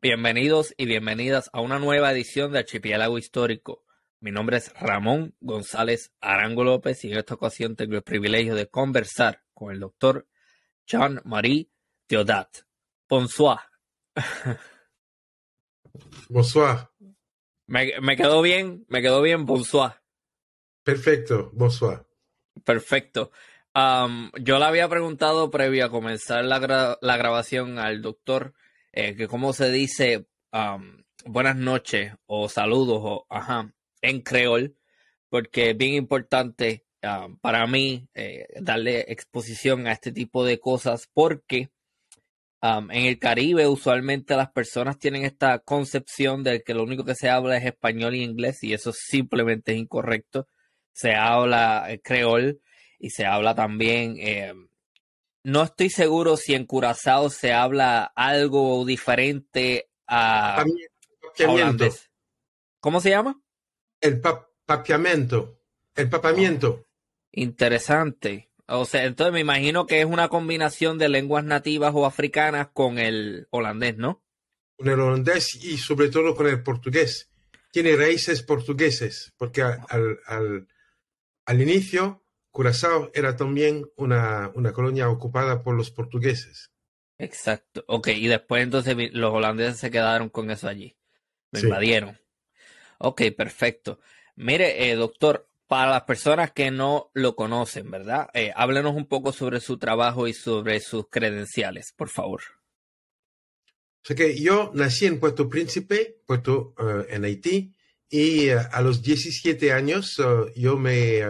Bienvenidos y bienvenidas a una nueva edición de Archipiélago Histórico. Mi nombre es Ramón González Arango López y en esta ocasión tengo el privilegio de conversar con el doctor Jean-Marie Theodat. Bonsoir. Bonsoir. Me, me quedó bien, me quedó bien, bonsoir. Perfecto, bonsoir. Perfecto. Um, yo le había preguntado previo a comenzar la, gra la grabación al doctor eh, que cómo se dice um, buenas noches o saludos o ajá en creol, porque es bien importante um, para mí eh, darle exposición a este tipo de cosas porque um, en el Caribe usualmente las personas tienen esta concepción de que lo único que se habla es español y inglés y eso simplemente es incorrecto. Se habla eh, creol y se habla también eh, no estoy seguro si en Curazao se habla algo diferente a, a holandés. ¿Cómo se llama? El papiamento. El papamiento. Interesante. O sea, entonces me imagino que es una combinación de lenguas nativas o africanas con el holandés, ¿no? Con el holandés y sobre todo con el portugués. Tiene raíces portugueses, porque al, al, al inicio Curazao era también una, una, colonia ocupada por los portugueses. Exacto. Ok, y después entonces los holandeses se quedaron con eso allí. Me sí. invadieron. Ok, perfecto. Mire, eh, doctor, para las personas que no lo conocen, ¿verdad? Eh, háblenos un poco sobre su trabajo y sobre sus credenciales, por favor. O sea que yo nací en Puerto Príncipe, Puerto uh, en Haití, y uh, a los 17 años uh, yo me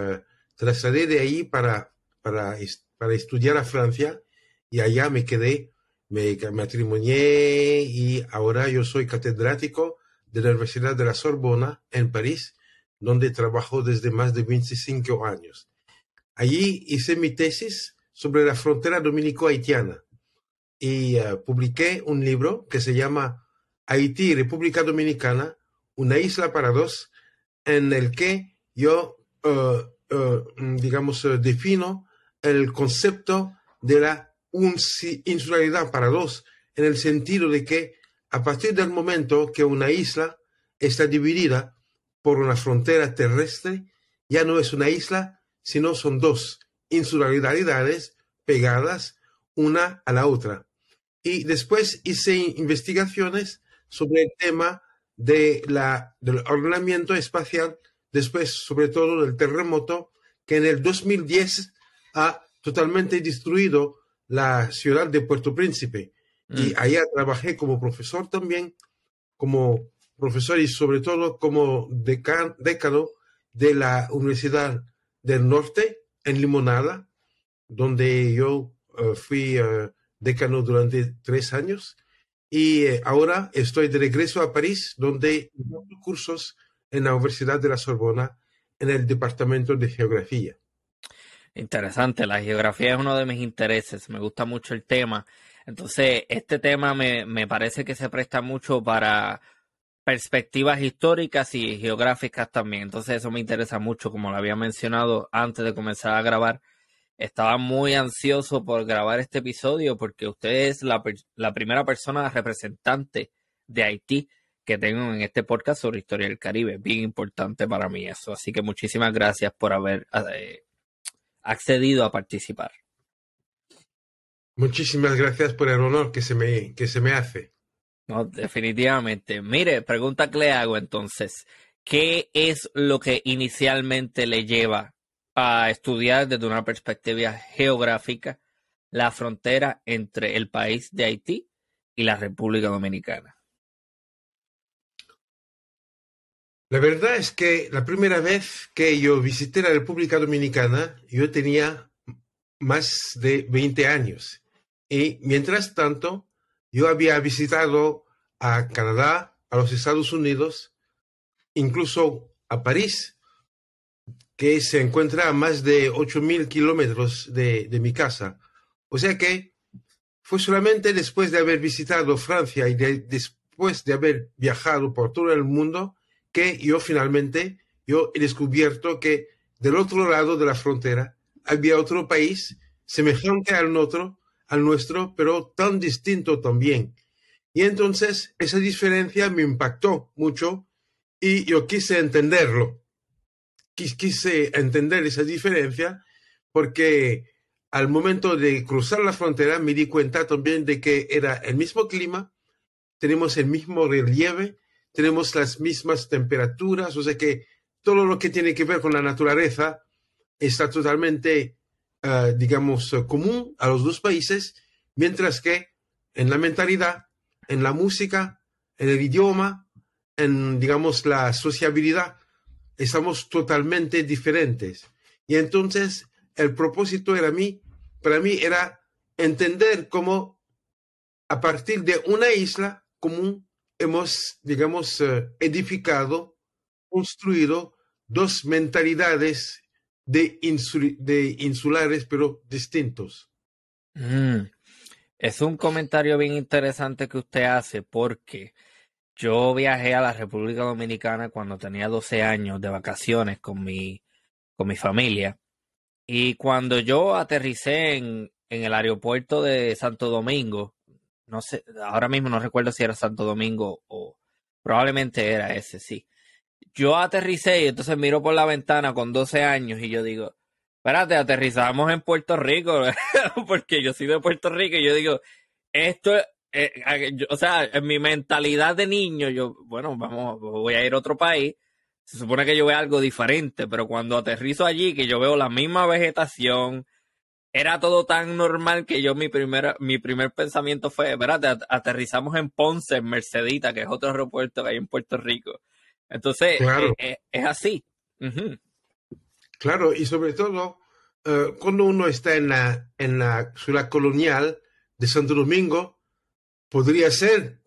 trasladé de ahí para, para, para estudiar a Francia y allá me quedé, me matrimonié y ahora yo soy catedrático de la Universidad de la Sorbona en París, donde trabajo desde más de 25 años. Allí hice mi tesis sobre la frontera dominico-haitiana y uh, publiqué un libro que se llama Haití, República Dominicana, una isla para dos, en el que yo Uh, digamos, uh, defino el concepto de la insularidad para dos, en el sentido de que a partir del momento que una isla está dividida por una frontera terrestre, ya no es una isla, sino son dos insularidades pegadas una a la otra. Y después hice investigaciones sobre el tema de la, del ordenamiento espacial después sobre todo del terremoto que en el 2010 ha totalmente destruido la ciudad de Puerto Príncipe. Mm. Y allá trabajé como profesor también, como profesor y sobre todo como decan, decano de la Universidad del Norte en Limonada, donde yo uh, fui uh, decano durante tres años. Y uh, ahora estoy de regreso a París, donde cursos en la Universidad de la Sorbona en el Departamento de Geografía. Interesante, la geografía es uno de mis intereses, me gusta mucho el tema. Entonces, este tema me, me parece que se presta mucho para perspectivas históricas y geográficas también. Entonces, eso me interesa mucho, como lo había mencionado antes de comenzar a grabar. Estaba muy ansioso por grabar este episodio porque usted es la, la primera persona representante de Haití que tengo en este podcast sobre historia del Caribe. Bien importante para mí eso. Así que muchísimas gracias por haber eh, accedido a participar. Muchísimas gracias por el honor que se me, que se me hace. No, definitivamente. Mire, pregunta que le hago entonces. ¿Qué es lo que inicialmente le lleva a estudiar desde una perspectiva geográfica la frontera entre el país de Haití y la República Dominicana? La verdad es que la primera vez que yo visité la República Dominicana, yo tenía más de 20 años. Y mientras tanto, yo había visitado a Canadá, a los Estados Unidos, incluso a París, que se encuentra a más de 8.000 kilómetros de, mi casa. O sea que fue solamente después de haber visitado Francia y de, después de haber viajado por todo el mundo que yo finalmente yo he descubierto que del otro lado de la frontera había otro país semejante al nuestro, al nuestro, pero tan distinto también. Y entonces esa diferencia me impactó mucho y yo quise entenderlo. Quise entender esa diferencia porque al momento de cruzar la frontera me di cuenta también de que era el mismo clima, tenemos el mismo relieve, tenemos las mismas temperaturas, o sea que todo lo que tiene que ver con la naturaleza está totalmente, uh, digamos, común a los dos países, mientras que en la mentalidad, en la música, en el idioma, en, digamos, la sociabilidad, estamos totalmente diferentes. Y entonces el propósito era mí, para mí era entender cómo a partir de una isla común hemos, digamos, uh, edificado, construido dos mentalidades de insulares, pero distintos. Mm. Es un comentario bien interesante que usted hace porque yo viajé a la República Dominicana cuando tenía 12 años de vacaciones con mi, con mi familia. Y cuando yo aterricé en, en el aeropuerto de Santo Domingo, no sé, ahora mismo no recuerdo si era Santo Domingo o probablemente era ese, sí. Yo aterricé y entonces miro por la ventana con 12 años y yo digo, espérate, aterrizamos en Puerto Rico, porque yo soy de Puerto Rico y yo digo, esto, eh, o sea, en mi mentalidad de niño, yo, bueno, vamos, voy a ir a otro país, se supone que yo veo algo diferente, pero cuando aterrizo allí, que yo veo la misma vegetación, era todo tan normal que yo mi primer, mi primer pensamiento fue, espérate, aterrizamos en Ponce, en Mercedita, que es otro aeropuerto que hay en Puerto Rico. Entonces, eh, eh, es así. Claro, y sobre todo, uh, cuando uno está en la, en la ciudad colonial de Santo Domingo, podría ser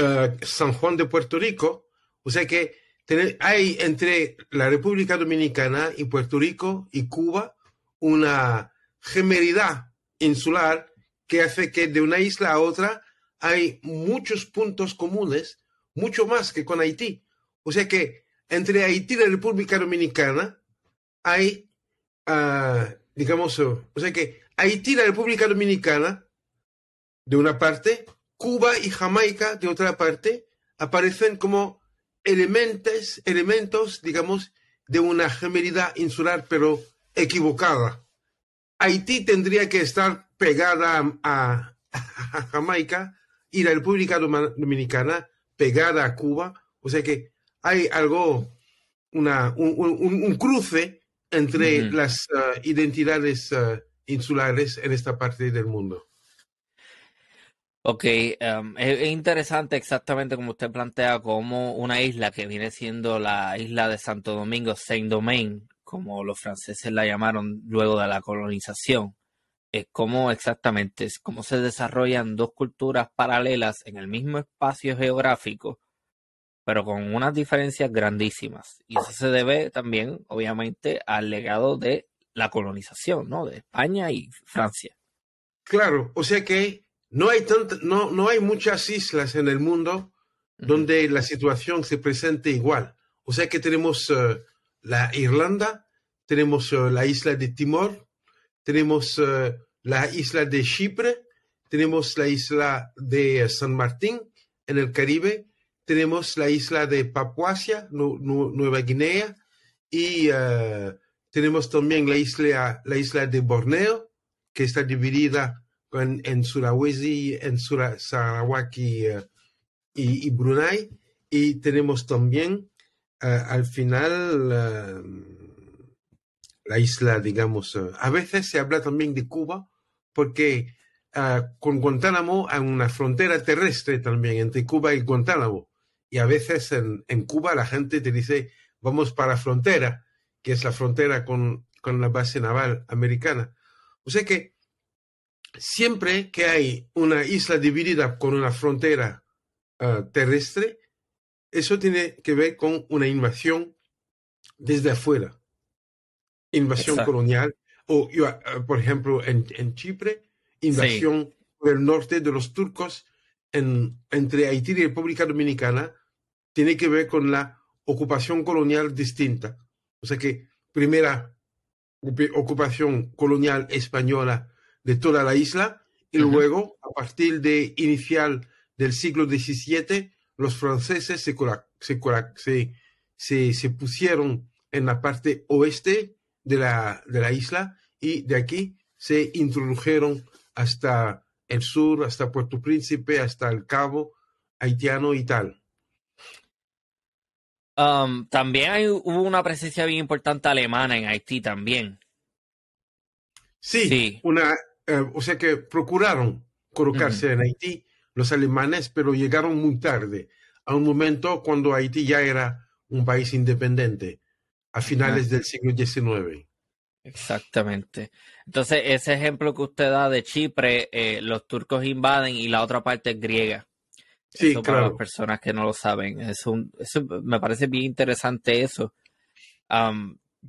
uh, San Juan de Puerto Rico. O sea que tener, hay entre la República Dominicana y Puerto Rico y Cuba una gemeridad insular que hace que de una isla a otra hay muchos puntos comunes, mucho más que con Haití. O sea que entre Haití y la República Dominicana hay, uh, digamos, o sea que Haití y la República Dominicana, de una parte, Cuba y Jamaica, de otra parte, aparecen como elementos, elementos, digamos, de una gemelidad insular, pero equivocada. Haití tendría que estar pegada a, a Jamaica y la República Dominicana pegada a Cuba. O sea que hay algo, una, un, un, cruce entre las uh, identidades uh, insulares en esta parte del mundo. Ok, um, es, es, interesante exactamente como usted plantea, como una isla que viene siendo la isla de Santo Domingo, Saint-Domingue, como los franceses la llamaron luego de la colonización, es como exactamente, es cómo se desarrollan dos culturas paralelas en el mismo espacio geográfico pero con unas diferencias grandísimas. Y eso se debe también, obviamente, al legado de la colonización, ¿no? De España y Francia. Claro, o sea que no hay, no, no hay muchas islas en el mundo donde la situación se presente igual. O sea que tenemos uh, la Irlanda, tenemos uh, la isla de Timor, tenemos uh, la isla de Chipre, tenemos la isla de San Martín en el Caribe, tenemos la isla de Papuasia, Nueva Guinea, y tenemos también la isla, la isla de Borneo, que está dividida en, en Sulawesi, en Sura, Sarawak y, Brunei, y tenemos también al final la isla, digamos, a veces se habla también de Cuba, porque con Guantánamo hay una frontera terrestre también entre Cuba y Guantánamo y a veces en, Cuba la gente te dice, vamos para la frontera, que es la frontera con, con la base naval americana. O sea que siempre que hay una isla dividida con una frontera uh, terrestre, eso tiene que ver con una invasión desde afuera, invasión Exacto. colonial, o uh, por ejemplo en, en Chipre, invasión sí. del norte de los turcos en, entre Haití y República Dominicana tiene que ver con la ocupación colonial distinta. O sea que primera ocupación colonial española de toda la isla y uh -huh. luego a partir de inicial del siglo XVII, los franceses se, se, se, pusieron en la parte oeste de la, de la isla y de aquí se introdujeron hasta el sur, hasta Puerto Príncipe, hasta el Cabo haitiano y tal. Um, también hubo una presencia bien importante alemana en Haití también. Sí, una, eh, o sea que procuraron colocarse en Haití los alemanes, pero llegaron muy tarde, a un momento cuando Haití ya era un país independiente, a finales del siglo XIX. Exactamente. Entonces, ese ejemplo que usted da de Chipre, eh, los turcos invaden y la otra parte es griega. Sí, claro. Para las personas que no lo saben. Es un, me parece bien interesante eso.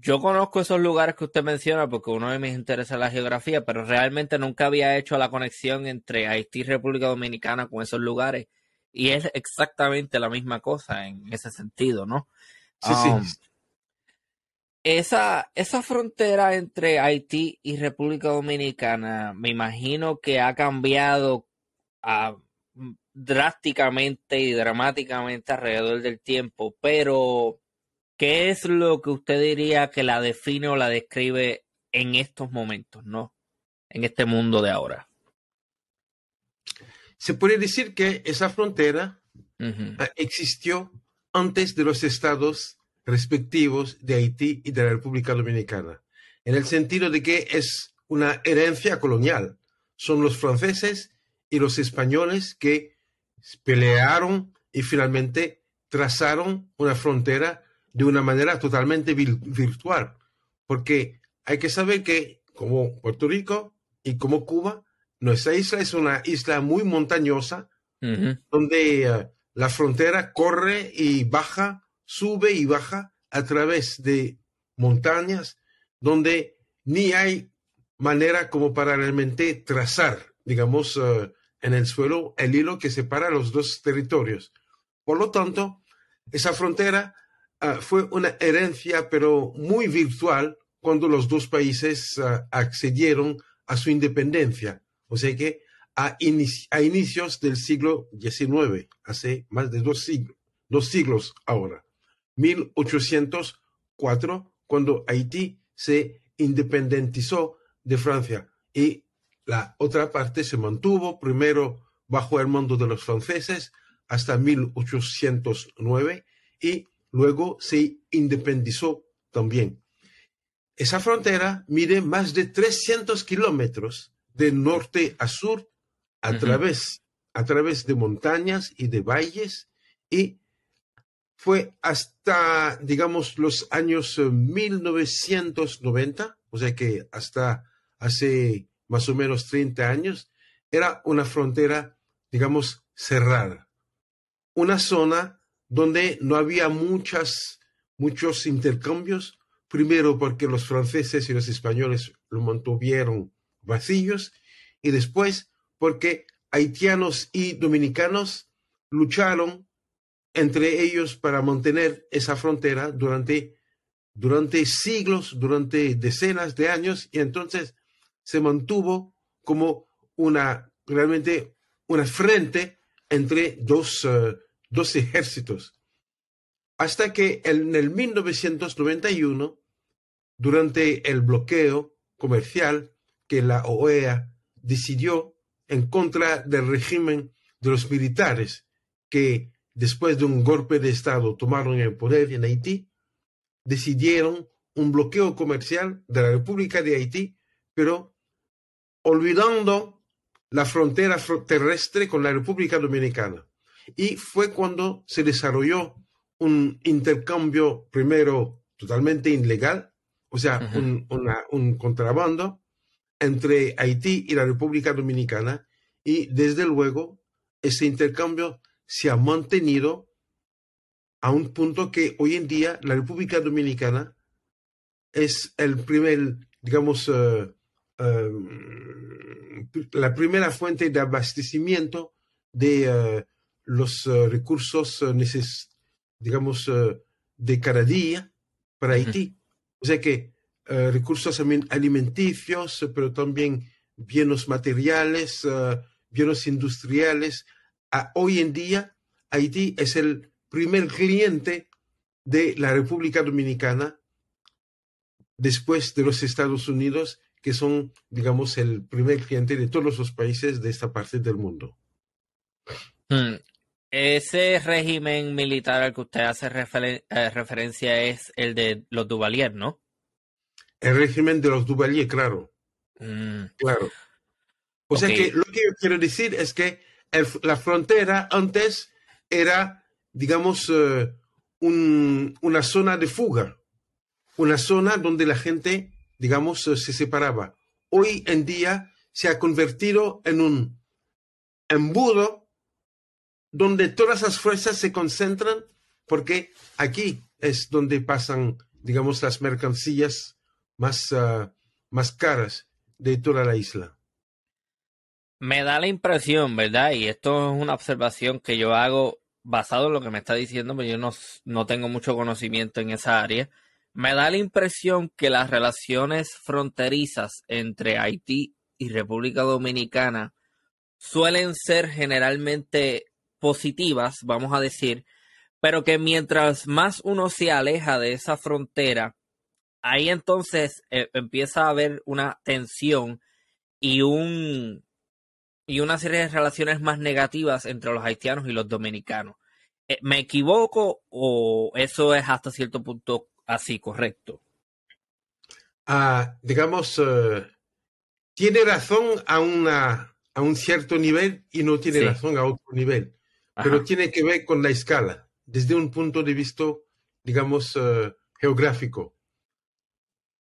Yo conozco esos lugares que usted menciona porque uno de mis intereses es la geografía, pero realmente nunca había hecho la conexión entre Haití y República Dominicana con esos lugares. Y es exactamente la misma cosa en ese sentido, ¿no? Sí, sí esa, esa frontera entre Haití y República Dominicana, me imagino que ha cambiado ah, drásticamente y dramáticamente alrededor del tiempo, pero ¿qué es lo que usted diría que la define o la describe en estos momentos, no? En este mundo de ahora. Se puede decir que esa frontera ah, existió antes de los estados respectivos de Haití y de la República Dominicana, en el sentido de que es una herencia colonial. Son los franceses y los españoles que pelearon y finalmente trazaron una frontera de una manera totalmente virtual, porque hay que saber que como Puerto Rico y como Cuba, nuestra isla es una isla muy montañosa, donde eh, la frontera corre y baja sube y baja a través de montañas donde ni hay manera como para realmente trazar, digamos, eh, en el suelo el hilo que separa los dos territorios. Por lo tanto, esa frontera eh, fue una herencia, pero muy virtual, cuando los dos países eh, accedieron a su independencia. O sea que a, a, inicios del siglo XIX, hace más de dos siglos, dos siglos ahora. 1804, cuando Haití se independentizó de Francia y la otra parte se mantuvo primero bajo el mando de los franceses hasta 1809 y luego se independizó también. Esa frontera mide más de 300 kilómetros de norte a sur a, través, a través de montañas y de valles y fue hasta, digamos, los años 1990, eh, o sea que hasta hace más o menos 30 años, era una frontera, digamos, cerrada. Una zona donde no había muchas, muchos intercambios, primero porque los franceses y los españoles lo mantuvieron vacíos, y después porque haitianos y dominicanos lucharon entre ellos para mantener esa frontera durante, durante siglos, durante decenas de años, y entonces se mantuvo como una, realmente, una frente entre dos, eh, dos ejércitos. Hasta que en el 1991, durante el bloqueo comercial que la OEA decidió en contra del régimen de los militares que después de un golpe de Estado tomaron el poder en Haití, decidieron un bloqueo comercial de la República de Haití, pero olvidando la frontera terrestre con la República Dominicana. Y fue cuando se desarrolló un intercambio primero totalmente ilegal, o sea, un, un contrabando entre Haití y la República Dominicana, y desde luego ese intercambio se ha mantenido a un punto que hoy en día la República Dominicana es el primer, digamos, eh, eh, la primera fuente de abastecimiento de eh, los recursos, digamos, de cada día para Haití. O sea que recursos alimenticios, pero también bienes materiales, bienes industriales, hoy en día Haití es el primer cliente de la República Dominicana después de los Estados Unidos, que son, digamos, el primer cliente de todos los países de esta parte del mundo. Hmm. Ese régimen militar al que usted hace eh, referencia es el de los Duvalier, ¿no? El régimen de los Duvalier, claro. Mm. Claro. O sea que lo que yo quiero decir es que la frontera antes era, digamos, eh, una zona de fuga, una zona donde la gente, digamos, eh, se separaba. Hoy en día se ha convertido en un embudo donde todas las fuerzas se concentran, porque aquí es donde pasan, digamos, las mercancías más, ah, más caras de toda la isla. Me da la impresión, ¿verdad? Y esto es una observación que yo hago basado en lo que me está diciendo, pero yo no, no tengo mucho conocimiento en esa área. Me da la impresión que las relaciones fronterizas entre Haití y República Dominicana suelen ser generalmente positivas, vamos a decir, pero que mientras más uno se aleja de esa frontera, ahí entonces eh, empieza a haber una tensión y un y una serie de relaciones más negativas entre los haitianos y los dominicanos. Eh, ¿Me equivoco o eso es hasta cierto punto así correcto? Ah, digamos, eh, tiene razón a, una, a un cierto nivel y no tiene razón a otro nivel pero tiene que ver con la escala, desde un punto de vista, digamos, eh, geográfico.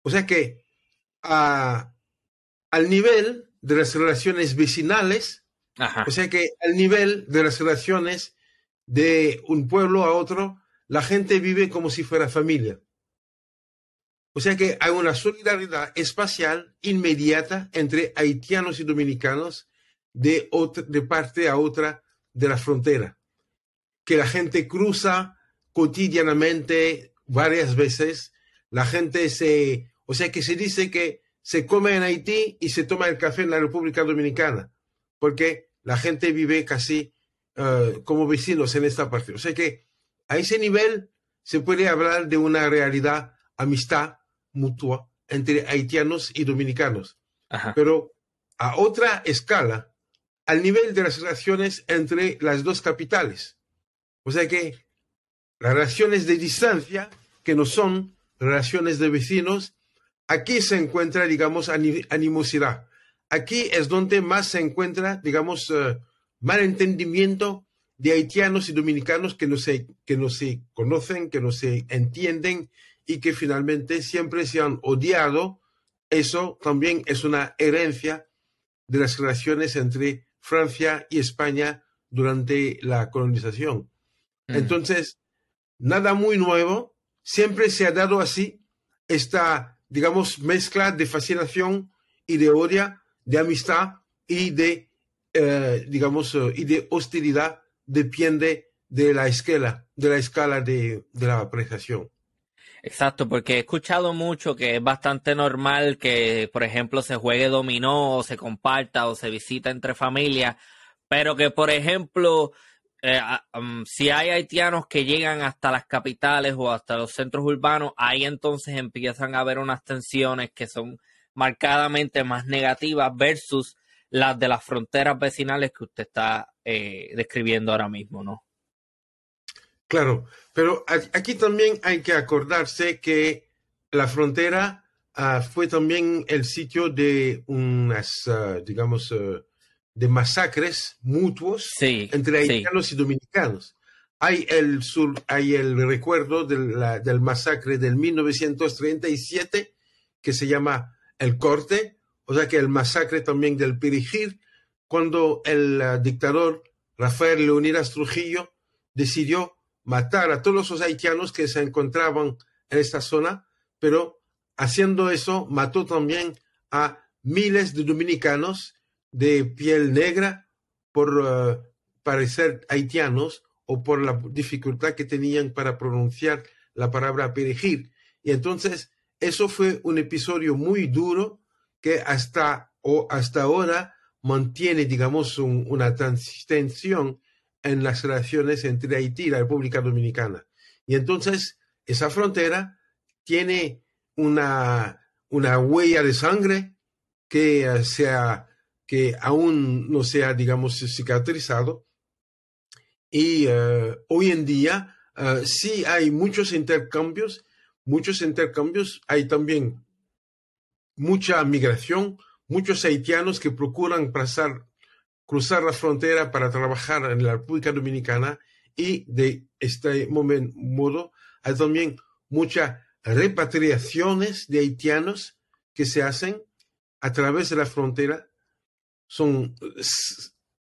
O sea que al nivel de las relaciones vecinales, o sea que al nivel de las relaciones de un pueblo a otro, la gente vive como si fuera familia. O sea que hay una solidaridad espacial inmediata entre haitianos y dominicanos de, otra, de parte a otra de la frontera, que la gente cruza cotidianamente varias veces, la gente se, o sea que se dice que se come en Haití y se toma el café en la República Dominicana, porque la gente vive casi eh, como vecinos en esta parte. O sea que a ese nivel se puede hablar de una realidad, amistad mutua entre haitianos y dominicanos. Pero a otra escala, al nivel de las relaciones entre las dos capitales. O sea que las relaciones de distancia, que no son relaciones de vecinos, aquí se encuentra, digamos, animosidad. Aquí es donde más se encuentra, digamos, uh, malentendimiento de haitianos y dominicanos que no, se, que no se conocen, que no se entienden y que finalmente siempre se han odiado. Eso también es una herencia de las relaciones entre Francia y España durante la colonización. Mm. Entonces, nada muy nuevo, siempre se ha dado así esta, digamos, mezcla de fascinación y de odio, de amistad y de, eh, digamos, y de hostilidad, depende de la escala, de la escala de, de la apreciación. Exacto, porque he escuchado mucho que es bastante normal que, por ejemplo, se juegue dominó o se comparta o se visita entre familias, pero que, por ejemplo, eh, si hay haitianos que llegan hasta las capitales o hasta los centros urbanos, ahí entonces empiezan a haber unas tensiones que son marcadamente más negativas versus las de las fronteras vecinales que usted está eh, describiendo ahora mismo, ¿no? Claro, pero aquí también hay que acordarse que la frontera ah, fue también el sitio de unas, ah, digamos, ah, de masacres mutuos entre haitianos y dominicanos. Hay el, sur, hay el recuerdo del masacre del 1937 que se llama el corte, o sea que el masacre también del Perigir, cuando el dictador Rafael Leonidas Trujillo decidió matar a todos los haitianos que se encontraban en esta zona, pero haciendo eso mató también a miles de dominicanos de piel negra por uh, parecer haitianos o por la dificultad que tenían para pronunciar la palabra perejil. Y entonces eso fue un episodio muy duro que hasta, o hasta ahora mantiene, digamos, una tensión en las relaciones entre Haití y la República Dominicana. Y entonces esa frontera tiene una, una huella de sangre que, eh, sea, que aún no sea, digamos, cicatrizado. Y eh, hoy en día uh, sí hay muchos intercambios, muchos intercambios, hay también mucha migración, muchos haitianos que procuran pasar, cruzar la frontera para trabajar en la República Dominicana y de este modo hay también muchas repatriaciones de haitianos que se hacen a través de la frontera. Son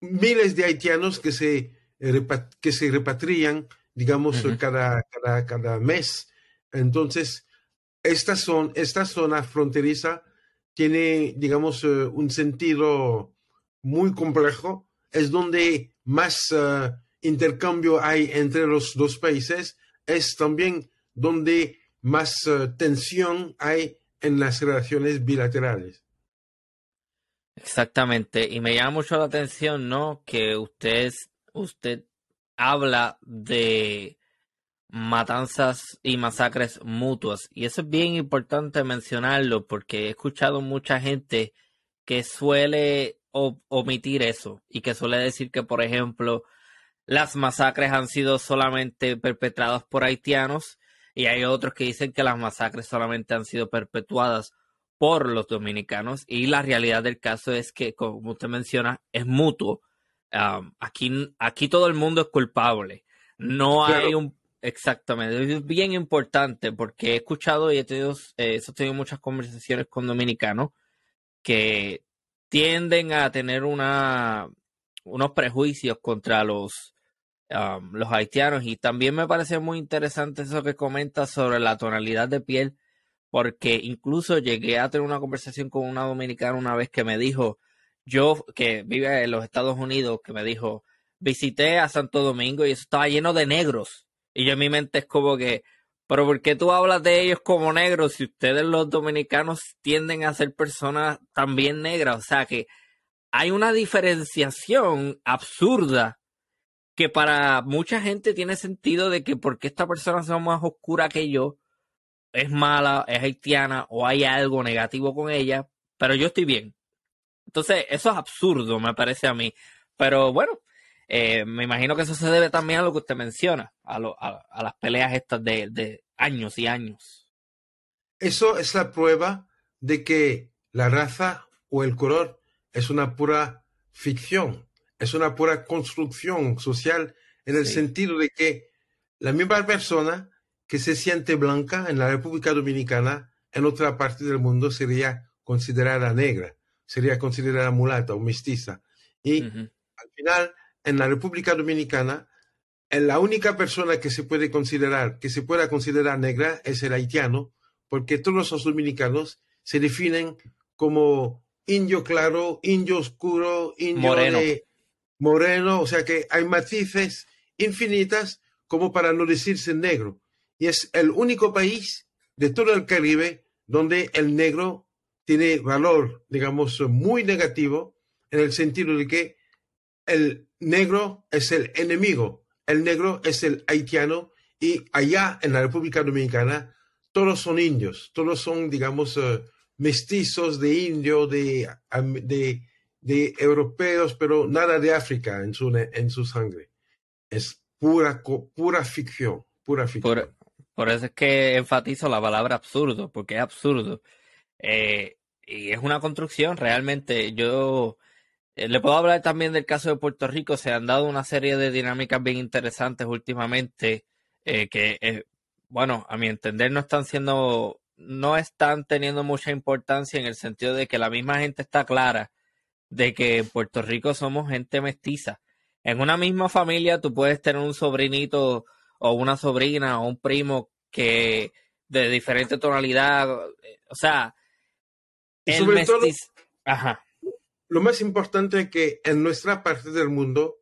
miles de haitianos que se, que se repatrian, digamos, cada, cada, cada mes. Entonces, esta, son, esta zona fronteriza tiene, digamos, eh, un sentido muy complejo. Es donde más eh, intercambio hay entre los dos países. Es también donde más eh, tensión hay en las relaciones bilaterales. Exactamente. Y me llama mucho la atención, ¿no? Que usted, usted habla de matanzas y masacres mutuas. Y eso es bien importante mencionarlo porque he escuchado mucha gente que suele omitir eso y que suele decir que, por ejemplo, las masacres han sido solamente perpetradas por haitianos y hay otros que dicen que las masacres solamente han sido perpetuadas por los dominicanos y la realidad del caso es que, como usted menciona, es mutuo. aquí, aquí todo el mundo es culpable. No hay un Exactamente, es bien importante porque he escuchado y he tenido, eh, he tenido muchas conversaciones con dominicanos que tienden a tener una, unos prejuicios contra los, los haitianos. Y también me parece muy interesante eso que comenta sobre la tonalidad de piel porque incluso llegué a tener una conversación con una dominicana una vez que me dijo, yo que vive en los Estados Unidos, que me dijo, visité a Santo Domingo y eso estaba lleno de negros y yo en mi mente es como que, pero ¿por qué tú hablas de ellos como negros si ustedes los dominicanos tienden a ser personas también negras? O sea que hay una diferenciación absurda que para mucha gente tiene sentido de que porque esta persona sea más oscura que yo, es mala, es haitiana o hay algo negativo con ella, pero yo estoy bien. Entonces, eso es absurdo, me parece a mí. Pero bueno, eh, me imagino que eso se debe también a lo que usted menciona, a, las peleas estas de, años y años. Eso es la prueba de que la raza o el color es una pura ficción, es una pura construcción social en el sentido de que la misma persona que se siente blanca en la República Dominicana, en otra parte del mundo sería considerada negra, sería considerada mulata o mestiza. Y al final en la República Dominicana, la única persona que se puede considerar, que se pueda considerar negra es el haitiano, porque todos los dominicanos se definen como indio claro, indio oscuro, indio moreno. moreno, o sea que hay matices infinitas como para no decirse negro. Y es el único país de todo el Caribe donde el negro tiene valor, digamos, muy negativo, en el sentido de que el negro es el enemigo, el negro es el haitiano y allá en la República Dominicana todos son indios, todos son, digamos, eh, mestizos de indio, de, de, europeos, pero nada de África en su, en su sangre. Es pura, pura ficción, pura ficción. Por, eso es que enfatizo la palabra absurdo, porque es absurdo. Eh, y es una construcción, realmente. Yo le puedo hablar también del caso de Puerto Rico. Se han dado una serie de dinámicas bien interesantes últimamente eh, que, eh, bueno, a mi entender no están siendo, no están teniendo mucha importancia en el sentido de que la misma gente está clara de que en Puerto Rico somos gente mestiza. En una misma familia tú puedes tener un sobrinito o una sobrina o un primo que de diferente tonalidad, o sea, el mestiz... Ajá lo más importante es que en nuestra parte del mundo,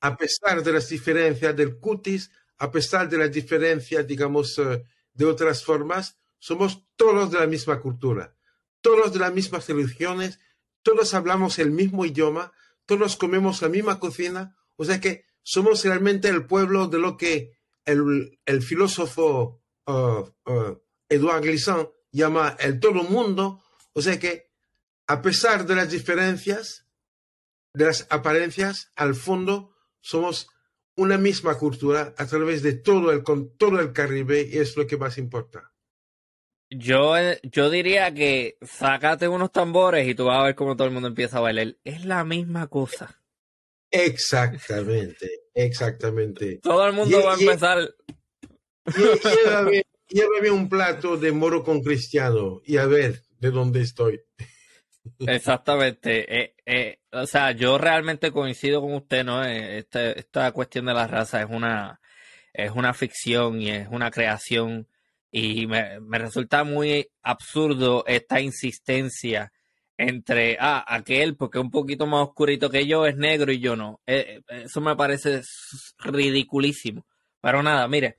a pesar de las diferencias del cutis, a pesar de las diferencias, digamos, eh, de otras formas, somos todos de la misma cultura, todos de las mismas religiones, todos hablamos el mismo idioma, todos comemos la misma cocina, o sea que somos realmente el pueblo de lo que el, el filósofo uh, uh, Edouard Glissant llama el todo mundo. O sea que, a pesar de las diferencias, de las apariencias, al fondo somos una misma cultura a través de todo el, todo el Caribe y es lo que más importa. Yo, eh, yo diría que sácate unos tambores y tú vas a ver cómo todo el mundo empieza a bailar. Es la misma cosa. Exactamente, exactamente. Todo el mundo va a empezar. Llévame, un plato de moro con cristiano y a ver de dónde estoy. Exactamente. Eh, eh, o sea, yo realmente coincido con usted, ¿no? Esta, esta cuestión de la raza es una, es una ficción y es una creación y me, resulta muy absurdo esta insistencia entre, ah, aquel, porque es un poquito más oscurito que yo, es negro y yo no. Eh, eh, eso me parece ridiculísimo. Pero nada, mire,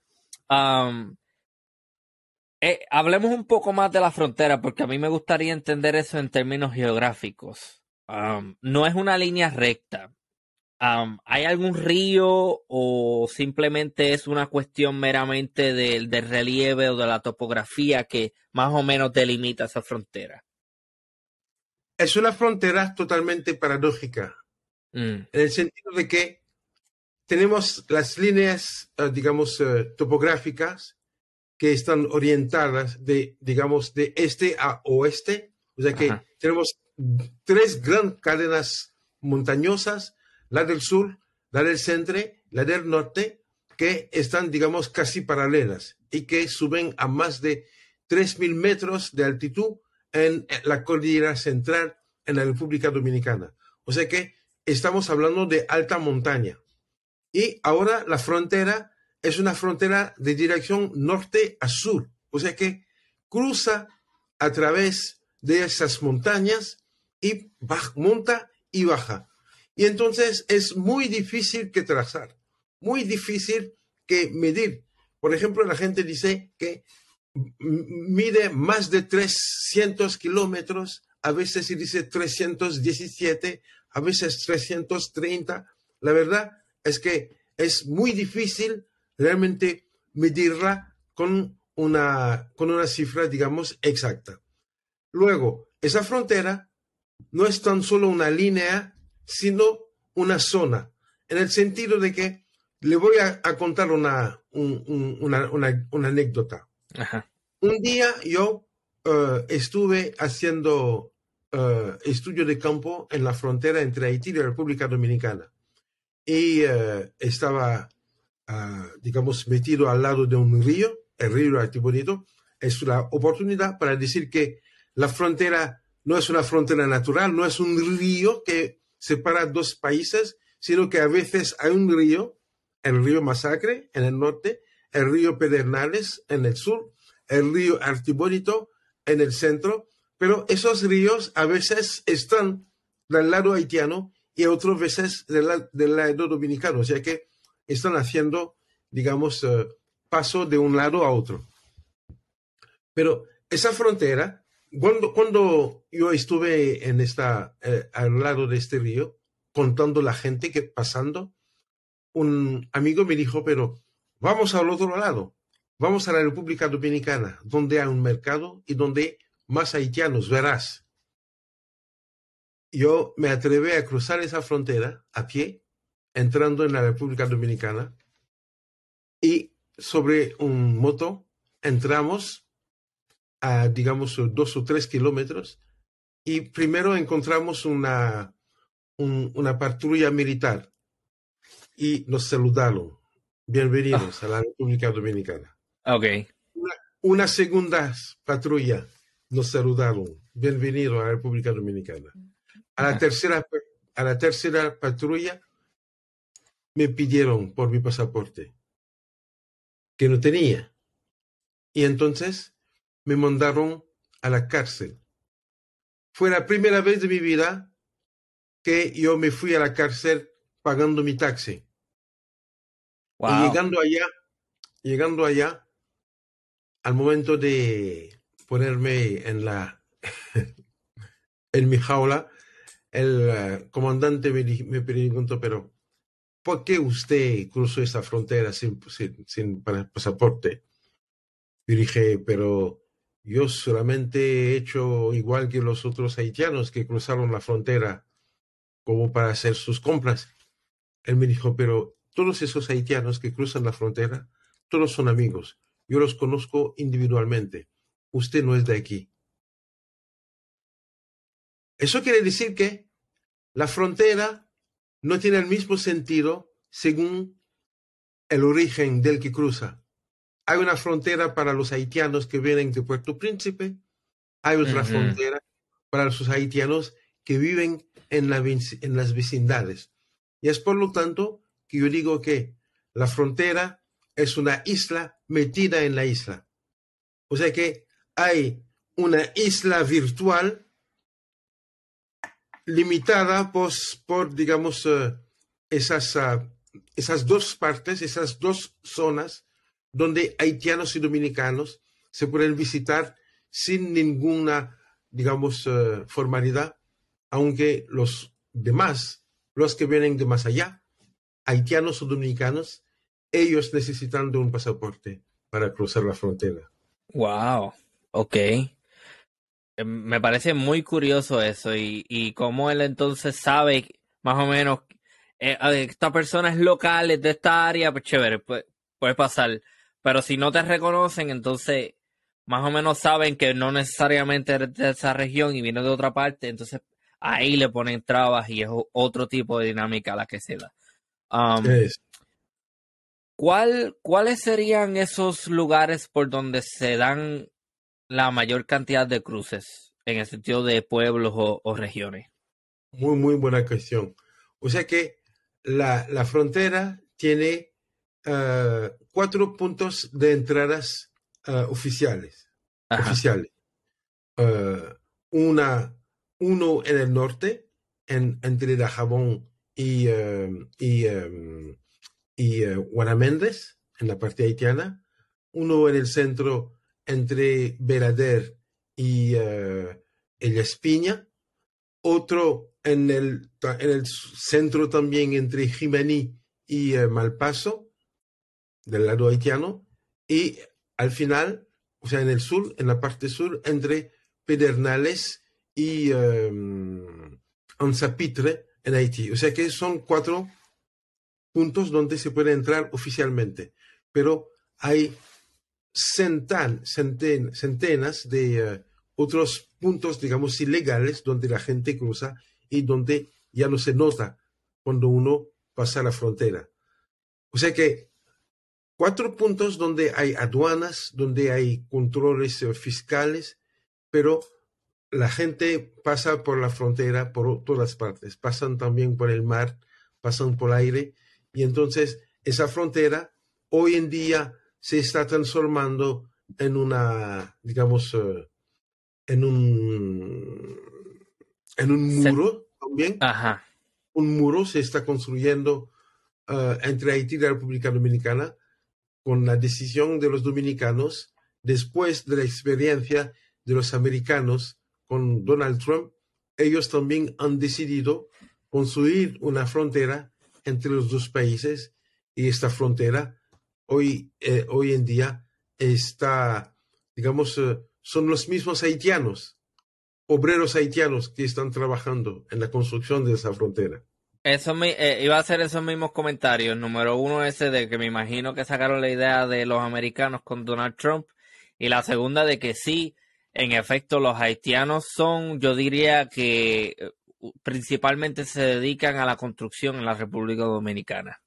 eh, hablemos un poco más de la frontera, porque a mí me gustaría entender eso en términos geográficos. no es una línea recta. ¿Hay algún río o simplemente es una cuestión meramente del, relieve o de la topografía que más o menos delimita esa frontera? Es una frontera totalmente paradójica, mm. en el sentido de que tenemos las líneas, eh, digamos, eh, topográficas que están orientadas de, digamos, de este a oeste. O sea que tenemos tres grandes cadenas montañosas la del sur, la del centro, la del norte, que están, digamos, casi paralelas y que suben a más de 3.000 metros de altitud en la cordillera central en la República Dominicana. O sea que estamos hablando de alta montaña. Y ahora la frontera es una frontera de dirección norte a sur. O sea que cruza a través de esas montañas y monta y baja. Y entonces es muy difícil que trazar, muy difícil que medir. Por ejemplo, la gente dice que mide más de 300 kilómetros, a veces se dice 317, a veces 330. La verdad es que es muy difícil realmente medirla con una, con una cifra, digamos, exacta. Luego, esa frontera no es tan solo una línea sino una zona, en el sentido de que le voy a, contar una, una, anécdota. Un día yo eh, estuve haciendo uh, estudio de campo en la frontera entre Haití y la República Dominicana y eh, estaba, ah, digamos, metido al lado de un río, el río Artibonito. Es una oportunidad para decir que la frontera no es una frontera natural, no es un río que separa dos países, sino que a veces hay un río, el río Masacre en el norte, el río Pedernales en el sur, el río Artibonito en el centro, pero esos ríos a veces están del lado haitiano y otras veces del, lado dominicano, o sea que están haciendo, digamos, eh, paso de un lado a otro. Pero esa frontera cuando, cuando yo estuve en esta, eh, al lado de este río, contando la gente que pasando, un amigo me dijo, pero vamos al otro lado, vamos a la República Dominicana, donde hay un mercado y donde más haitianos, verás. Yo me atreví a cruzar esa frontera a pie, entrando en la República Dominicana, y sobre un moto entramos a, digamos, dos o tres kilómetros y primero encontramos una, una patrulla militar y nos saludaron. Bienvenidos a la República Dominicana. Ok. Una, segunda patrulla nos saludaron. Bienvenido a la República Dominicana. A la, tercera, a la tercera patrulla me pidieron por mi pasaporte, que no tenía. Y entonces me mandaron a la cárcel. Fue la primera vez de mi vida que yo me fui a la cárcel pagando mi taxi. Y llegando allá, llegando allá, al momento de ponerme en la en mi jaula, el eh, comandante me, me preguntó, pero ¿por qué usted cruzó esa frontera sin, sin, pasaporte? Y dije, pero yo solamente he hecho igual que los otros haitianos que cruzaron la frontera como para hacer sus compras. Él me dijo, pero todos esos haitianos que cruzan la frontera, todos son amigos. Yo los conozco individualmente. Usted no es de aquí. Eso quiere decir que la frontera no tiene el mismo sentido según el origen del que cruza. Hay una frontera para los haitianos que vienen de Puerto Príncipe, hay otra frontera para los haitianos que viven en, en las vecindades. Y es por lo tanto que yo digo que la frontera es una isla metida en la isla. O sea que hay una isla virtual limitada por, digamos, eh, esas, ah, esas dos partes, esas dos zonas donde haitianos y dominicanos se pueden visitar sin ninguna, digamos, eh, formalidad, aunque los demás, los que vienen de más allá, haitianos o dominicanos, ellos necesitan de un pasaporte para cruzar la frontera. Wow, ok. Em, me parece muy curioso eso y, y cómo él entonces sabe más o menos eh, esta persona es local, es de esta área, pues chévere, puede pasar. Pero si no te reconocen, entonces más o menos saben que no necesariamente eres de esa región y viene de otra parte, entonces ahí le ponen trabas y es otro tipo de dinámica la que se da. Um, ¿cuál, ¿Cuáles serían esos lugares por donde se dan la mayor cantidad de cruces en el sentido de pueblos o, regiones? Muy, muy buena cuestión. O sea que la, la frontera tiene uh, cuatro puntos de entradas uh, oficiales. oficiales. Uh, una, uno en el norte, en, entre Dajabón y, y, um, y Guanaméndez, en la parte haitiana. Uno en el centro entre Belader y uh, El Espiña, otro en el, en el centro también entre Jimení y uh, Malpaso, del lado haitiano, y al final, o sea, en el sur, en la parte sur, entre Pedernales y um, Anzapitre en Haití. O sea que son cuatro puntos donde se puede entrar oficialmente, pero hay centenas de eh, otros puntos, digamos, ilegales donde la gente cruza y donde ya no se nota cuando uno pasa la frontera. O sea que cuatro puntos donde hay aduanas, donde hay controles eh, fiscales, pero la gente pasa por la frontera por todas partes, pasan también por el mar, pasan por el aire, y entonces esa frontera hoy en día se está transformando en una, digamos, eh, en un, en un muro también. Ajá. Un muro se está construyendo eh, entre Haití y la República Dominicana con la decisión de los dominicanos después de la experiencia de los americanos con Donald Trump. Ellos también han decidido construir una frontera entre los dos países y esta frontera hoy, eh, hoy en día está, digamos, eh, son los mismos haitianos, obreros haitianos que están trabajando en la construcción de esa frontera. Eso me, eh, iba a hacer esos mismos comentarios. Número uno, ese de que me imagino que sacaron la idea de los americanos con Donald Trump. Y la segunda, de que sí, en efecto, los haitianos son, yo diría que principalmente se dedican a la construcción en la República Dominicana.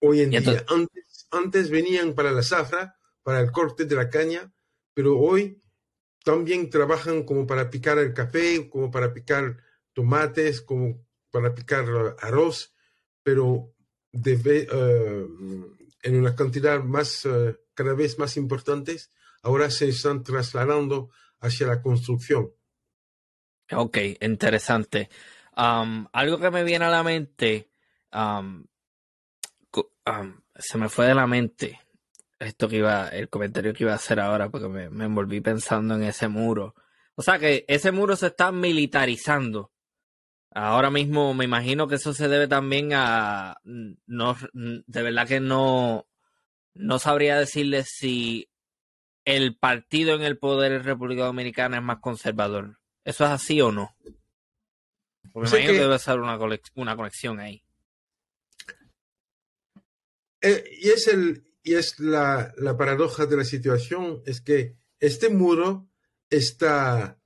Hoy en día, antes antes venían para la zafra, para el corte de la caña, pero hoy también trabajan como para picar el café, como para picar tomates, como para picar arroz, pero debe, eh, en una cantidad más, eh, cada vez más importantes, ahora se están trasladando hacia la construcción. Ok, interesante. Um, algo que me viene a la mente, um, se me fue de la mente esto que iba, el comentario que iba a hacer ahora, porque me, me envolví pensando en ese muro. O sea que ese muro se está militarizando. Ahora mismo me imagino que eso se debe también a no de verdad que no no sabría decirle si el partido en el poder en República Dominicana es más conservador. ¿Eso es así o no? Porque me imagino que, debe ser una, una conexión ahí. Eh, y es, el, y es la, la, paradoja de la situación, es que este muro está,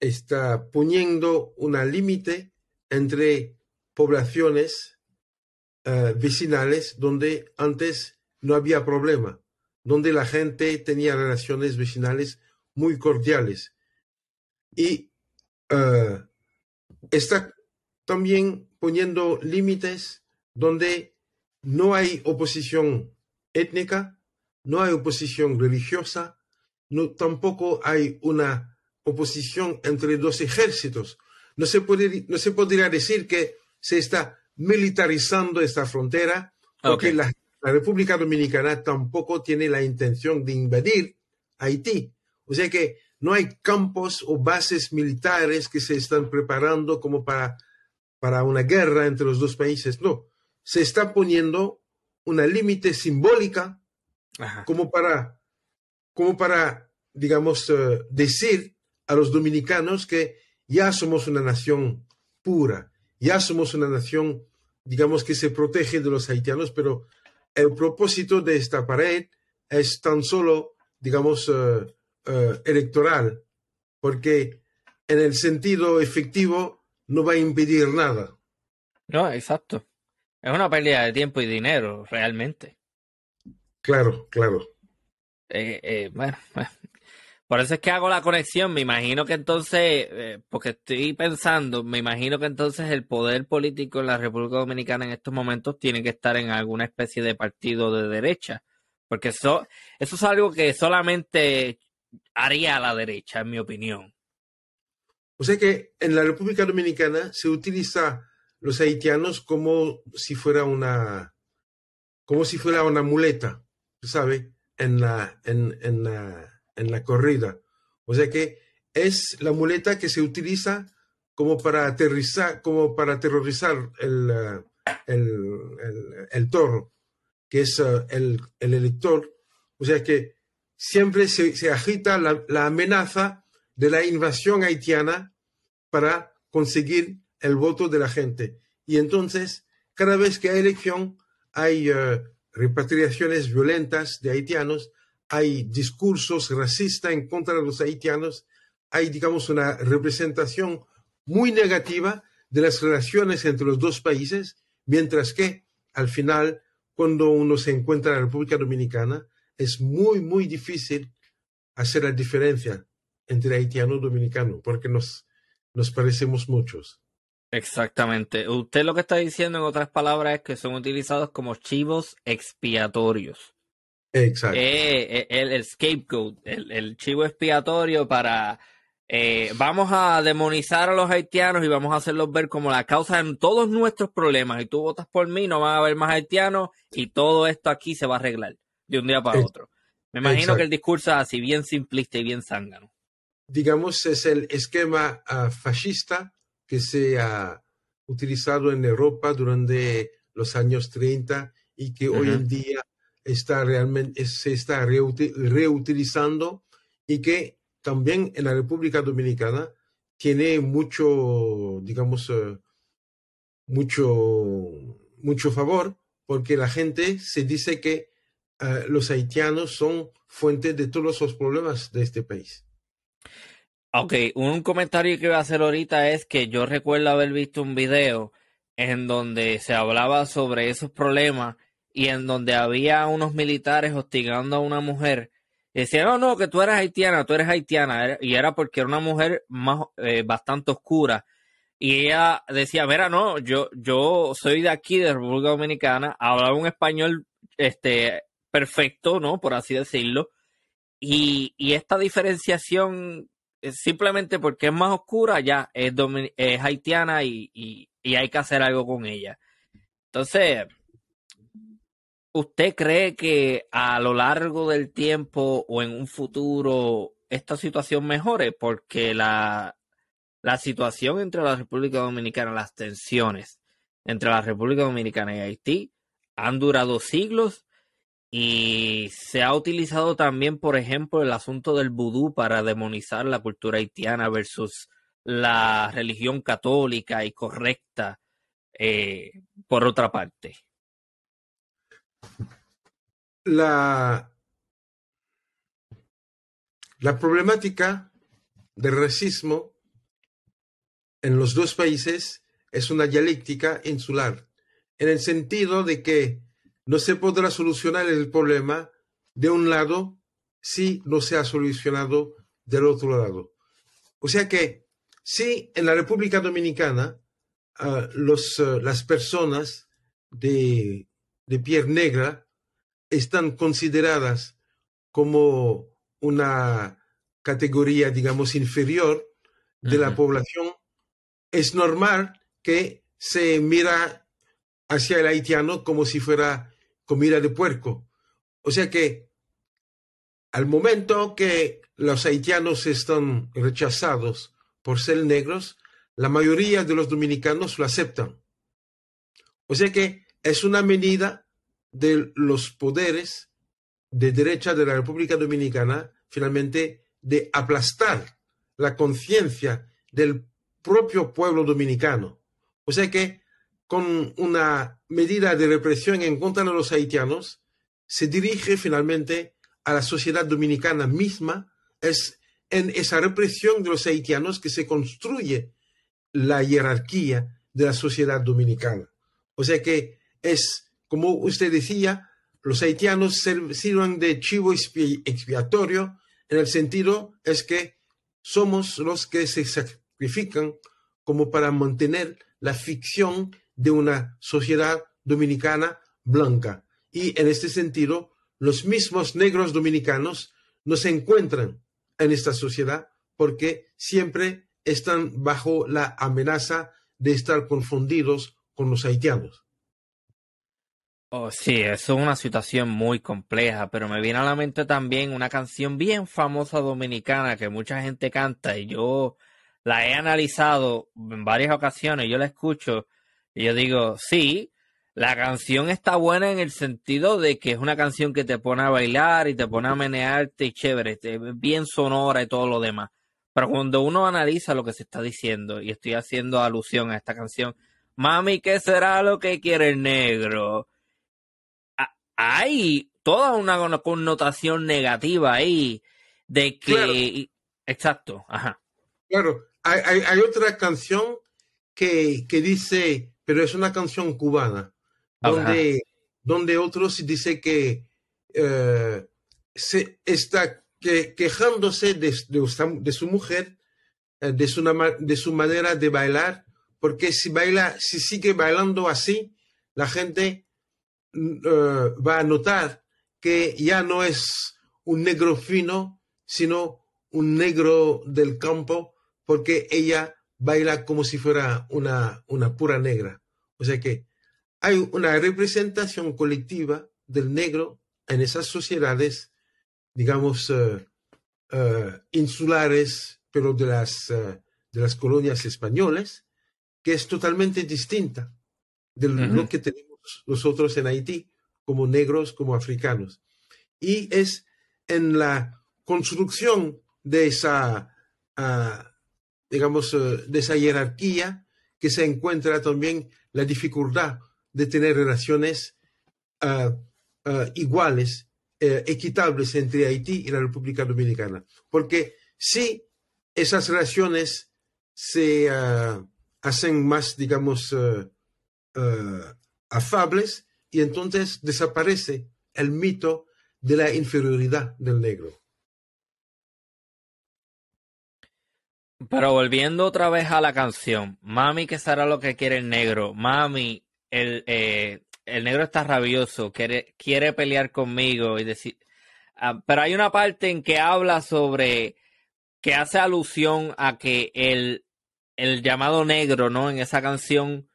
está poniendo una límite entre poblaciones uh, vecinales donde antes no había problema, donde la gente tenía relaciones vecinales muy cordiales. Y uh, está también poniendo límites donde no hay oposición étnica, no hay oposición religiosa, no, tampoco hay una oposición entre dos ejércitos. No se, puede, no se podría decir que se está militarizando esta frontera, porque la, la, República Dominicana tampoco tiene la intención de invadir Haití. O sea que no hay campos o bases militares que se están preparando como para, para una guerra entre los dos países. No, se está poniendo una límite simbólica como para, como para, digamos, eh, decir a los dominicanos que ya somos una nación pura, ya somos una nación, digamos, que se protege de los haitianos, pero el propósito de esta pared es tan solo, digamos, eh, eh, electoral, porque en el sentido efectivo no va a impedir nada. No, exacto. Es una pérdida de tiempo y dinero, realmente. Claro, claro. Eh, eh, bueno, por eso es que hago la conexión. Me imagino que entonces, porque estoy pensando, me imagino que entonces el poder político en la República Dominicana en estos momentos tiene que estar en alguna especie de partido de derecha. Porque eso, eso es algo que solamente haría a la derecha, en mi opinión. O sea que en la República Dominicana se utiliza los haitianos como si fuera una, como si fuera una muleta, ¿sabe? En la, en, en la, en la corrida. O sea que es la muleta que se utiliza como para aterrizar, como para aterrorizar el, el, el, el toro, que es uh, el, el elector. O sea que siempre se, agita la, amenaza de la invasión haitiana para conseguir el voto de la gente. Y entonces, cada vez que hay elección, hay eh, repatriaciones violentas de haitianos, hay discursos racistas en contra de los haitianos, hay, digamos, una representación muy negativa de las relaciones entre los dos países, mientras que, al final, cuando uno se encuentra en la República Dominicana, es muy, muy difícil hacer la diferencia entre haitiano y dominicano, porque nos, nos parecemos muchos. Exactamente. Usted lo que está diciendo, en otras palabras, es que son utilizados como chivos expiatorios. Exacto. Eh, eh, el, scapegoat, el, chivo expiatorio para... Eh, vamos a demonizar a los haitianos y vamos a hacerlos ver como la causa de todos nuestros problemas. Y tú votas por mí, no van a haber más haitianos y todo esto aquí se va a arreglar de un día para otro. Me imagino que el discurso es así, bien simplista y bien zángano. Digamos, es el esquema uh, fascista que se ha utilizado en Europa durante los años 30 y que hoy en día está realmente, se está reutilizando y que también en la República Dominicana tiene mucho, digamos, uh, mucho, mucho favor porque la gente se dice que eh, los haitianos son fuente de todos los problemas de este país. Ok, un comentario que voy a hacer ahorita es que yo recuerdo haber visto un video en donde se hablaba sobre esos problemas y en donde había unos militares hostigando a una mujer. Y decían, no, no, que tú eres haitiana, tú eres haitiana. Y era porque era una mujer más, eh, bastante oscura. Y ella decía, mira, no, yo, yo soy de aquí, de República Dominicana, hablaba un español este, perfecto, ¿no? Por así decirlo. Y, esta diferenciación, simplemente porque es más oscura, ya es, es haitiana y, hay que hacer algo con ella. Entonces, ¿usted cree que a lo largo del tiempo o en un futuro esta situación mejore? Porque la, la situación entre la República Dominicana, las tensiones entre la República Dominicana y Haití han durado siglos y se ha utilizado también, por ejemplo, el asunto del vudú para demonizar la cultura haitiana versus la religión católica y correcta, eh, por otra parte. La, la problemática del racismo en los dos países es una dialéctica insular, en el sentido de que no se podrá solucionar el problema de un lado si no se ha solucionado del otro lado. O sea que si en la República Dominicana uh, los, uh, las personas de, de piel negra están consideradas como una categoría, digamos, inferior de uh -huh. la población, es normal que se mira hacia el haitiano como si fuera comida de puerco. O sea que al momento que los haitianos están rechazados por ser negros, la mayoría de los dominicanos lo aceptan. O sea que es una medida de los poderes de derecha de la República Dominicana, finalmente, de aplastar la conciencia del propio pueblo dominicano. O sea que con una medida de represión en contra de los haitianos, se dirige finalmente a la sociedad dominicana misma. Es en esa represión de los haitianos que se construye la jerarquía de la sociedad dominicana. O sea que es, como usted decía, los haitianos sirven de chivo expiatorio en el sentido es que somos los que se sacrifican como para mantener la ficción de una sociedad dominicana blanca. Y en este sentido, los mismos negros dominicanos no se encuentran en esta sociedad porque siempre están bajo la amenaza de estar confundidos con los haitianos. Oh, sí, eso es una situación muy compleja, pero me viene a la mente también una canción bien famosa dominicana que mucha gente canta y yo la he analizado en varias ocasiones, yo la escucho y yo digo, sí, la canción está buena en el sentido de que es una canción que te pone a bailar y te pone a menearte y chévere, bien sonora y todo lo demás. Pero cuando uno analiza lo que se está diciendo, y estoy haciendo alusión a esta canción, Mami, ¿qué será lo que quiere el negro? Hay toda una connotación negativa ahí de que... Claro. Exacto, ajá. Claro, hay, hay, hay otra canción que, que dice pero es una canción cubana, donde, donde otros dicen que eh, se está que, quejándose de, de, de, su mujer, eh, de, su, de su manera de bailar, porque si baila, si sigue bailando así, la gente uh, va a notar que ya no es un negro fino, sino un negro del campo, porque ella baila como si fuera una, una pura negra. O sea que hay una representación colectiva del negro en esas sociedades, digamos, uh, uh, insulares, pero de las, uh, de las colonias españolas, que es totalmente distinta de -huh. lo que tenemos nosotros en Haití, como negros, como africanos. Y es en la construcción de esa digamos, de esa jerarquía que se encuentra también la dificultad de tener relaciones uh, uh, iguales, uh, equitables entre Haití y la República Dominicana. Porque si esas relaciones se hacen más, digamos, afables, y entonces desaparece el mito de la inferioridad del negro. Pero volviendo otra vez a la canción, mami, ¿qué será lo que quiere el negro? Mami, el, eh, el negro está rabioso, quiere, quiere pelear conmigo y decir... Uh, pero hay una parte en que habla sobre que hace alusión a que el, el llamado negro, ¿no? En esa canción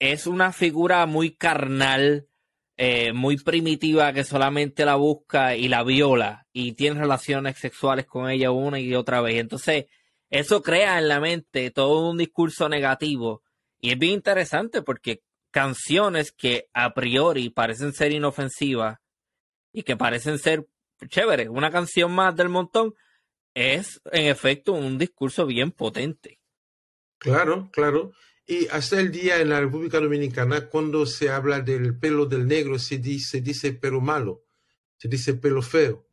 es una figura muy carnal, eh, muy primitiva que solamente la busca y la viola y tiene relaciones sexuales con ella una y otra vez. Entonces, eso crea en la mente todo un discurso negativo. Y es bien interesante porque canciones que a priori parecen ser inofensivas y que parecen ser chéveres, una canción más del montón, es en efecto un discurso bien potente. Claro, claro. Y hasta el día en la República Dominicana, cuando se habla del pelo del negro, se dice, se dice pelo malo, se dice pelo feo.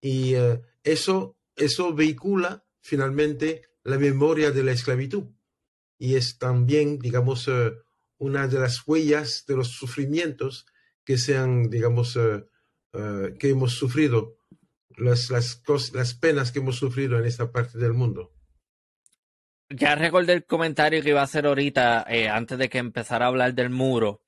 Y eh, eso, eso vehicula finalmente la memoria de la esclavitud. Y es también, digamos, eh, una de las huellas de los sufrimientos que sean, digamos, eh, que hemos sufrido, las, las penas que hemos sufrido en esta parte del mundo. Ya recordé el comentario que iba a hacer ahorita, antes de que empezara a hablar del muro.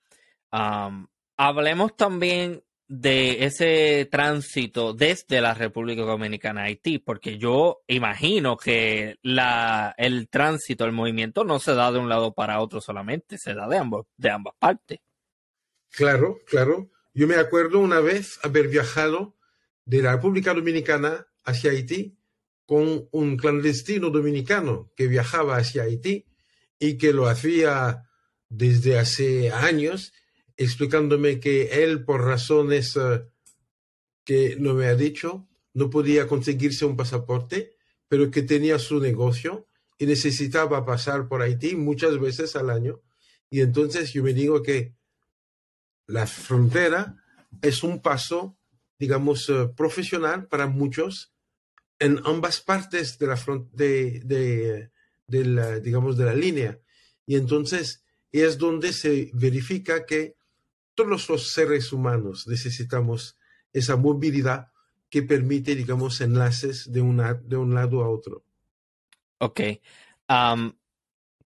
hablemos también de ese tránsito desde la República Dominicana a Haití, porque yo imagino que la, el tránsito, el movimiento no se da de un lado para otro solamente, se da de, ambos, de ambas partes. Claro, claro. Yo me acuerdo una vez haber viajado de la República Dominicana hacia Haití con un clandestino dominicano que viajaba hacia Haití y que lo hacía desde hace años explicándome que él, por razones eh, que no me ha dicho, no podía conseguirse un pasaporte, pero que tenía su negocio y necesitaba pasar por Haití muchas veces al año. Y entonces yo me digo que la frontera es un paso, digamos, eh, profesional para muchos en ambas partes de la, de, de, la, digamos, de la línea. Y entonces es donde se verifica que todos los seres humanos necesitamos esa movilidad que permite, digamos, enlaces de, una, de un lado a otro. Ok.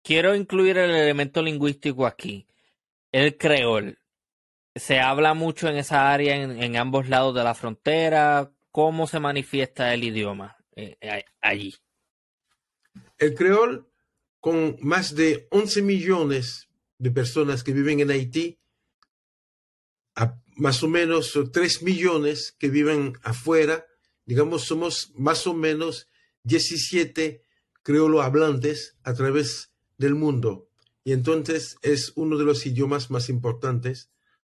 quiero incluir el elemento lingüístico aquí. El creol. ¿Se habla mucho en esa área, en, ambos lados de la frontera? ¿Cómo se manifiesta el idioma eh, allí? El creol, con más de 11 millones de personas que viven en Haití, más o menos 3 millones que viven afuera, digamos, somos más o menos 17 creolo hablantes a través del mundo. Y entonces es uno de los idiomas más importantes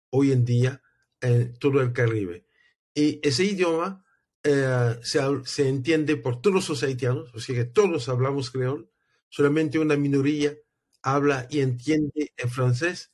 hoy en día en todo el Caribe. Y ese idioma eh, se, se, entiende por todos los haitianos, o sea que todos hablamos creol, solamente una minoría habla y entiende en francés,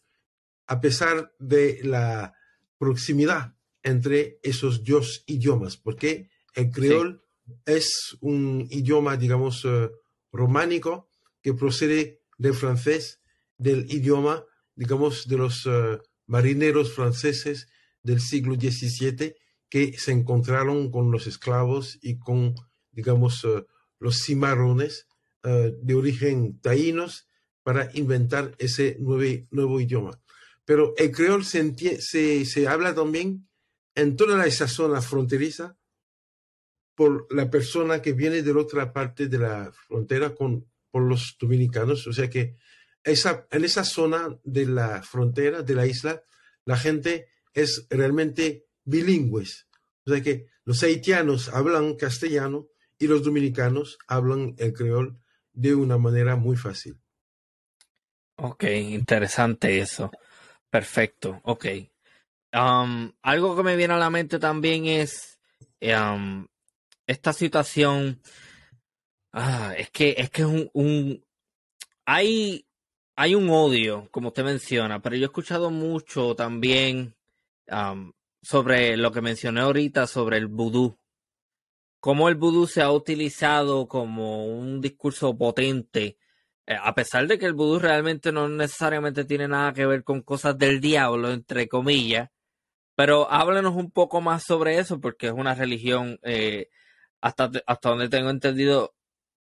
a pesar de la proximidad entre esos dos idiomas, porque el creol es un idioma, digamos, eh, románico que procede del francés, del idioma, digamos, de los eh, marineros franceses del siglo XVII que se encontraron con los esclavos y con, digamos, eh, los cimarrones de origen taínos para inventar ese nuevo, nuevo idioma. Pero el creol se, habla también en toda esa zona fronteriza por la persona que viene de la otra parte de la frontera con, por los dominicanos. O sea que en esa zona de la frontera, de la isla, la gente es realmente bilingües. O sea que los haitianos hablan castellano y los dominicanos hablan el creol de una manera muy fácil. Ok, interesante eso. Perfecto, ok. algo que me viene a la mente también es esta situación. Ah, es que es que es un, hay hay un odio, como usted menciona, pero yo he escuchado mucho también sobre lo que mencioné ahorita sobre el vudú. Cómo el vudú se ha utilizado como un discurso potente a pesar de que el vudú realmente no necesariamente tiene nada que ver con cosas del diablo, entre comillas, pero háblenos un poco más sobre eso, porque es una religión, eh, hasta, hasta donde tengo entendido,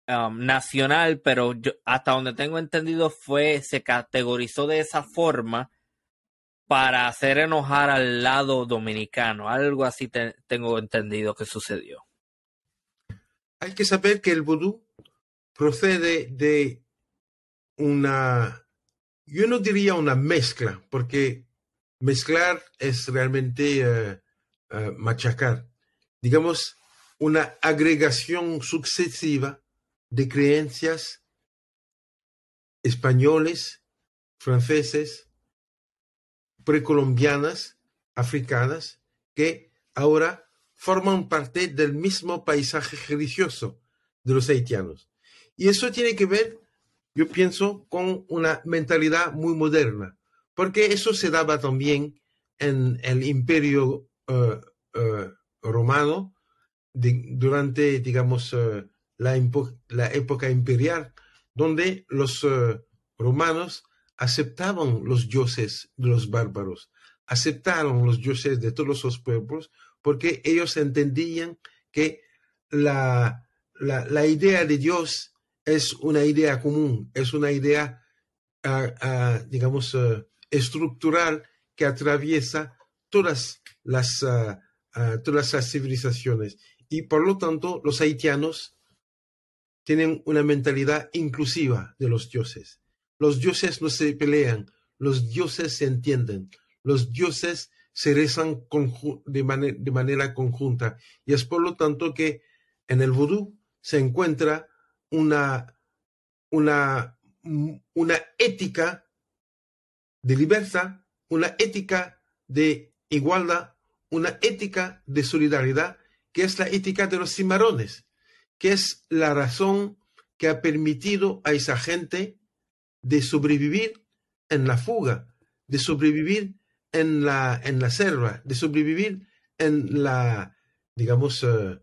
um, nacional, pero hasta donde tengo entendido fue, se categorizó de esa forma para hacer enojar al lado dominicano. Algo así tengo entendido que sucedió. Hay que saber que el vudú procede de una, yo no diría una mezcla, porque mezclar es realmente eh, eh, machacar. Digamos, una agregación sucesiva de creencias españoles, franceses, precolombianas, africanas, que ahora forman parte del mismo paisaje religioso de los haitianos. Y eso tiene que ver, yo pienso, con una mentalidad muy moderna, porque eso se daba también en el imperio eh, eh, romano durante, digamos, eh, la, época imperial, donde los romanos aceptaban los dioses de los bárbaros, aceptaron los dioses de todos los pueblos, porque ellos entendían que la, la, idea de Dios es una idea común, es una idea, ah, ah, digamos, ah, estructural que atraviesa todas las, todas las civilizaciones. Y por lo tanto, los haitianos tienen una mentalidad inclusiva de los dioses. Los dioses no se pelean, los dioses se entienden, los dioses se rezan de, de manera conjunta. Y es por lo tanto que en el vudú se encuentra una, una, una ética de libertad, una ética de igualdad, una ética de solidaridad, que es la ética de los cimarrones, que es la razón que ha permitido a esa gente de sobrevivir en la fuga, de sobrevivir en la, en la selva, de sobrevivir en la, digamos, eh,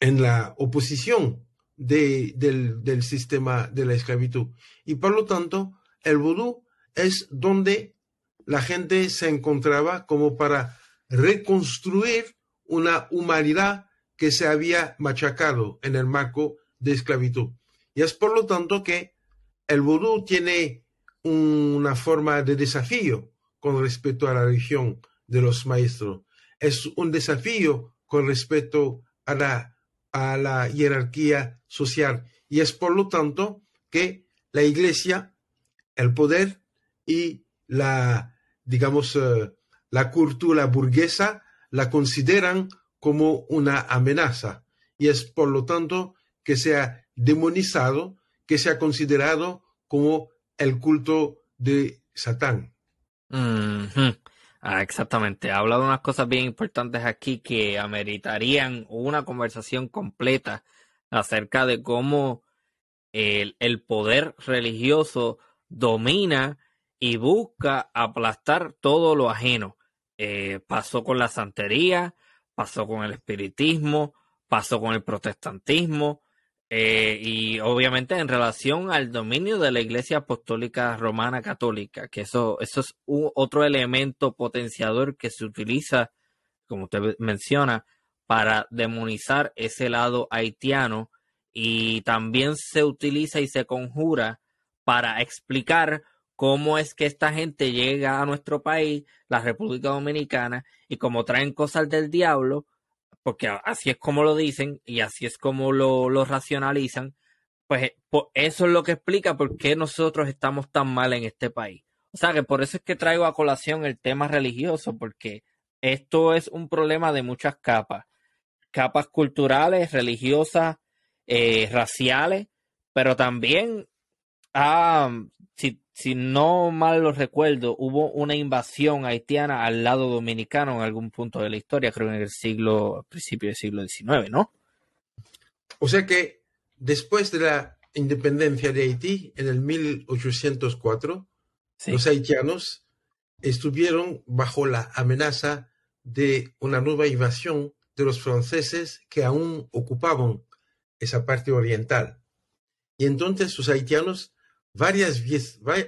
en la oposición de, del, del, sistema de la esclavitud. Y por lo tanto, el vudú es donde la gente se encontraba como para reconstruir una humanidad que se había machacado en el marco de esclavitud. Y es por lo tanto que el vudú tiene una forma de desafío con respecto a la religión de los maestros. Es un desafío con respecto a la, a la jerarquía social. Y es por lo tanto que la iglesia, el poder y la, digamos, eh, la cultura burguesa la consideran como una amenaza. Y es por lo tanto que se ha demonizado, que se ha considerado como el culto de Satán. Ah, exactamente. Ha hablado unas cosas bien importantes aquí que ameritarían una conversación completa acerca de cómo el, el poder religioso domina y busca aplastar todo lo ajeno. Eh, pasó con la santería, pasó con el espiritismo, pasó con el protestantismo, eh, y obviamente en relación al dominio de la Iglesia Apostólica Romana Católica, que eso, eso es otro elemento potenciador que se utiliza, como usted menciona, para demonizar ese lado haitiano y también se utiliza y se conjura para explicar cómo es que esta gente llega a nuestro país, la República Dominicana, y como traen cosas del diablo, porque así es como lo dicen y así es como lo, racionalizan, pues eh, eso es lo que explica por qué nosotros estamos tan mal en este país. O sea que por eso es que traigo a colación el tema religioso, porque esto es un problema de muchas capas, capas culturales, religiosas, eh, raciales, pero también, ah, si si no mal lo recuerdo, hubo una invasión haitiana al lado dominicano en algún punto de la historia, creo en el siglo, principio del siglo XIX, ¿no? O sea que después de la independencia de Haití, en el 1804, los haitianos estuvieron bajo la amenaza de una nueva invasión de los franceses que aún ocupaban esa parte oriental. Y entonces los haitianos varias,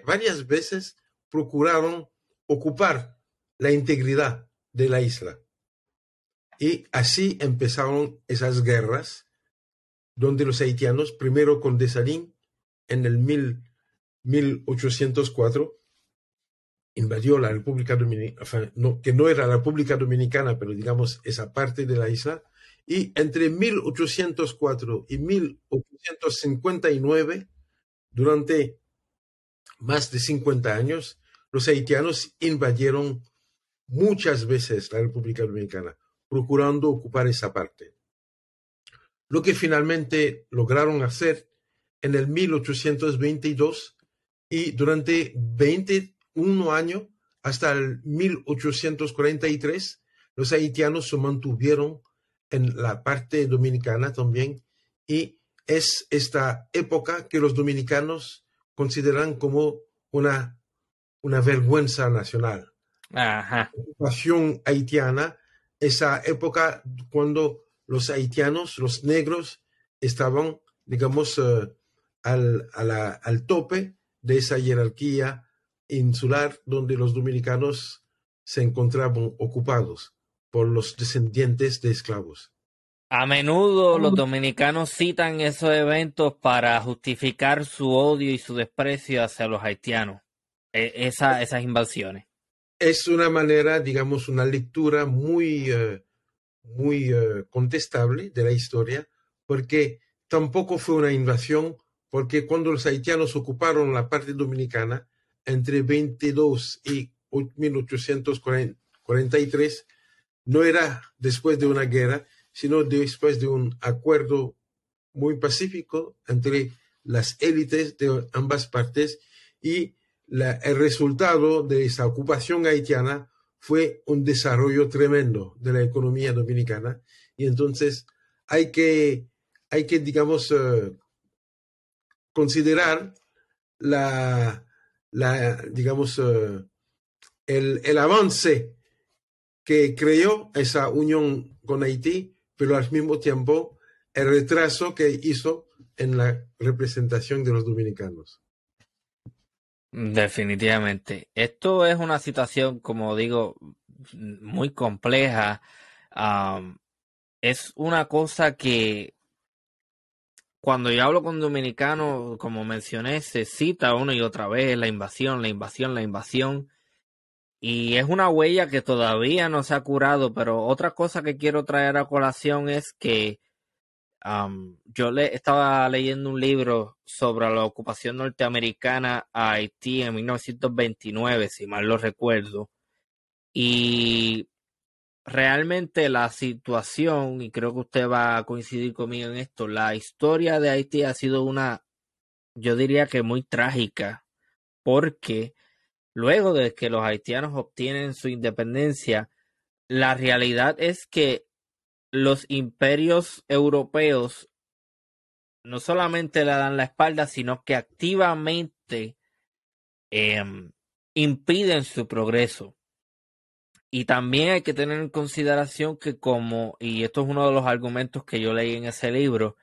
varias veces procuraron ocupar la integridad de la isla. Y así empezaron esas guerras, donde los haitianos, primero con Desalín en el 1804, invadió la República Dominicana, que no era la República Dominicana, pero digamos esa parte de la isla, y entre 1804 y 1859 durante más de 50 años, los haitianos invadieron muchas veces la República Dominicana, procurando ocupar esa parte. lo que finalmente lograron hacer en el 1822 y durante 21 años, hasta el 1843, los haitianos se mantuvieron en la parte dominicana también y es esta época que los dominicanos consideran como una, una vergüenza nacional. Ajá. La ocupación haitiana, esa época cuando los haitianos, los negros, estaban, digamos, eh, al, al tope de esa jerarquía insular donde los dominicanos se encontraban ocupados por los descendientes de esclavos. A menudo los dominicanos citan esos eventos para justificar su odio y su desprecio hacia los haitianos, e, esa, esas invasiones. Es una manera, digamos, una lectura muy, eh, muy eh, contestable de la historia, porque tampoco fue una invasión, porque cuando los haitianos ocuparon la parte dominicana entre 22 y 1843, no era después de una guerra, sino después de un acuerdo muy pacífico entre las élites de ambas partes y el resultado de esa ocupación haitiana fue un desarrollo tremendo de la economía dominicana. Y entonces hay que, hay que digamos, eh, considerar la, digamos, eh, el, el avance que creó esa unión con Haití pero al mismo tiempo el retraso que hizo en la representación de los dominicanos. Definitivamente. Esto es una situación, como digo, muy compleja. es una cosa que cuando yo hablo con dominicanos, como mencioné, se cita una y otra vez la invasión, la invasión, la invasión. Y es una huella que todavía no se ha curado, pero otra cosa que quiero traer a colación es que yo le estaba leyendo un libro sobre la ocupación norteamericana a Haití en 1929, si mal lo recuerdo. Y realmente la situación, y creo que usted va a coincidir conmigo en esto, la historia de Haití ha sido una, yo diría que muy trágica, porque Luego de que los haitianos obtienen su independencia, la realidad es que los imperios europeos no solamente le dan la espalda, sino que activamente em, impiden su progreso. Y también hay que tener en consideración que como, y esto es uno de los argumentos que yo leí en ese libro,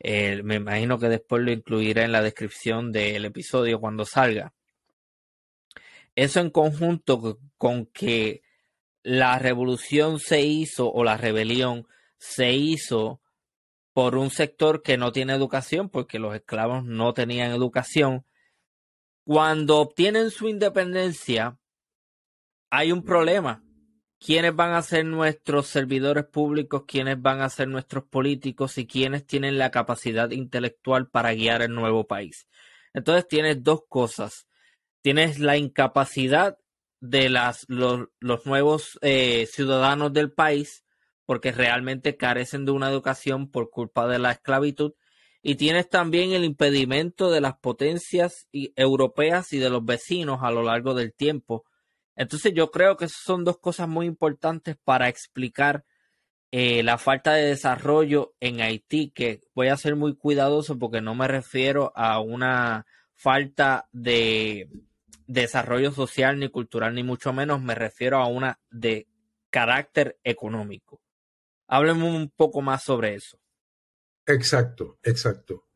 me imagino que después lo incluiré en la descripción del episodio cuando salga, eso en conjunto con que la revolución se hizo o la rebelión se hizo por un sector que no tiene educación, porque los esclavos no tenían educación. Cuando obtienen su independencia, hay un problema. ¿Quiénes van a ser nuestros servidores públicos? ¿Quiénes van a ser nuestros políticos? ¿Y quiénes tienen la capacidad intelectual para guiar el nuevo país? Entonces tienes dos cosas tienes la incapacidad de las, los, nuevos eh, ciudadanos del país porque realmente carecen de una educación por culpa de la esclavitud y tienes también el impedimento de las potencias europeas y de los vecinos a lo largo del tiempo. Entonces yo creo que son dos cosas muy importantes para explicar eh, la falta de desarrollo en Haití, que voy a ser muy cuidadoso porque no me refiero a una falta de desarrollo social ni cultural, ni mucho menos me refiero a una de carácter económico. Hábleme un poco más sobre eso. Exacto, exacto.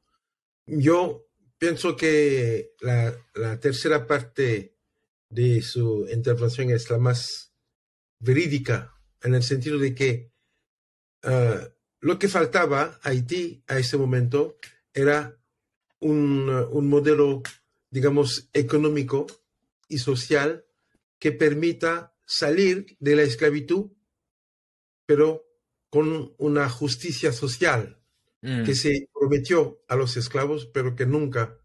Yo pienso que la, tercera parte de su intervención es la más verídica, en el sentido de que ah, lo que faltaba a Haití a ese momento era un, un modelo, digamos, económico y social que permita salir de la esclavitud, pero con una justicia social mm. que se prometió a los esclavos, pero que nunca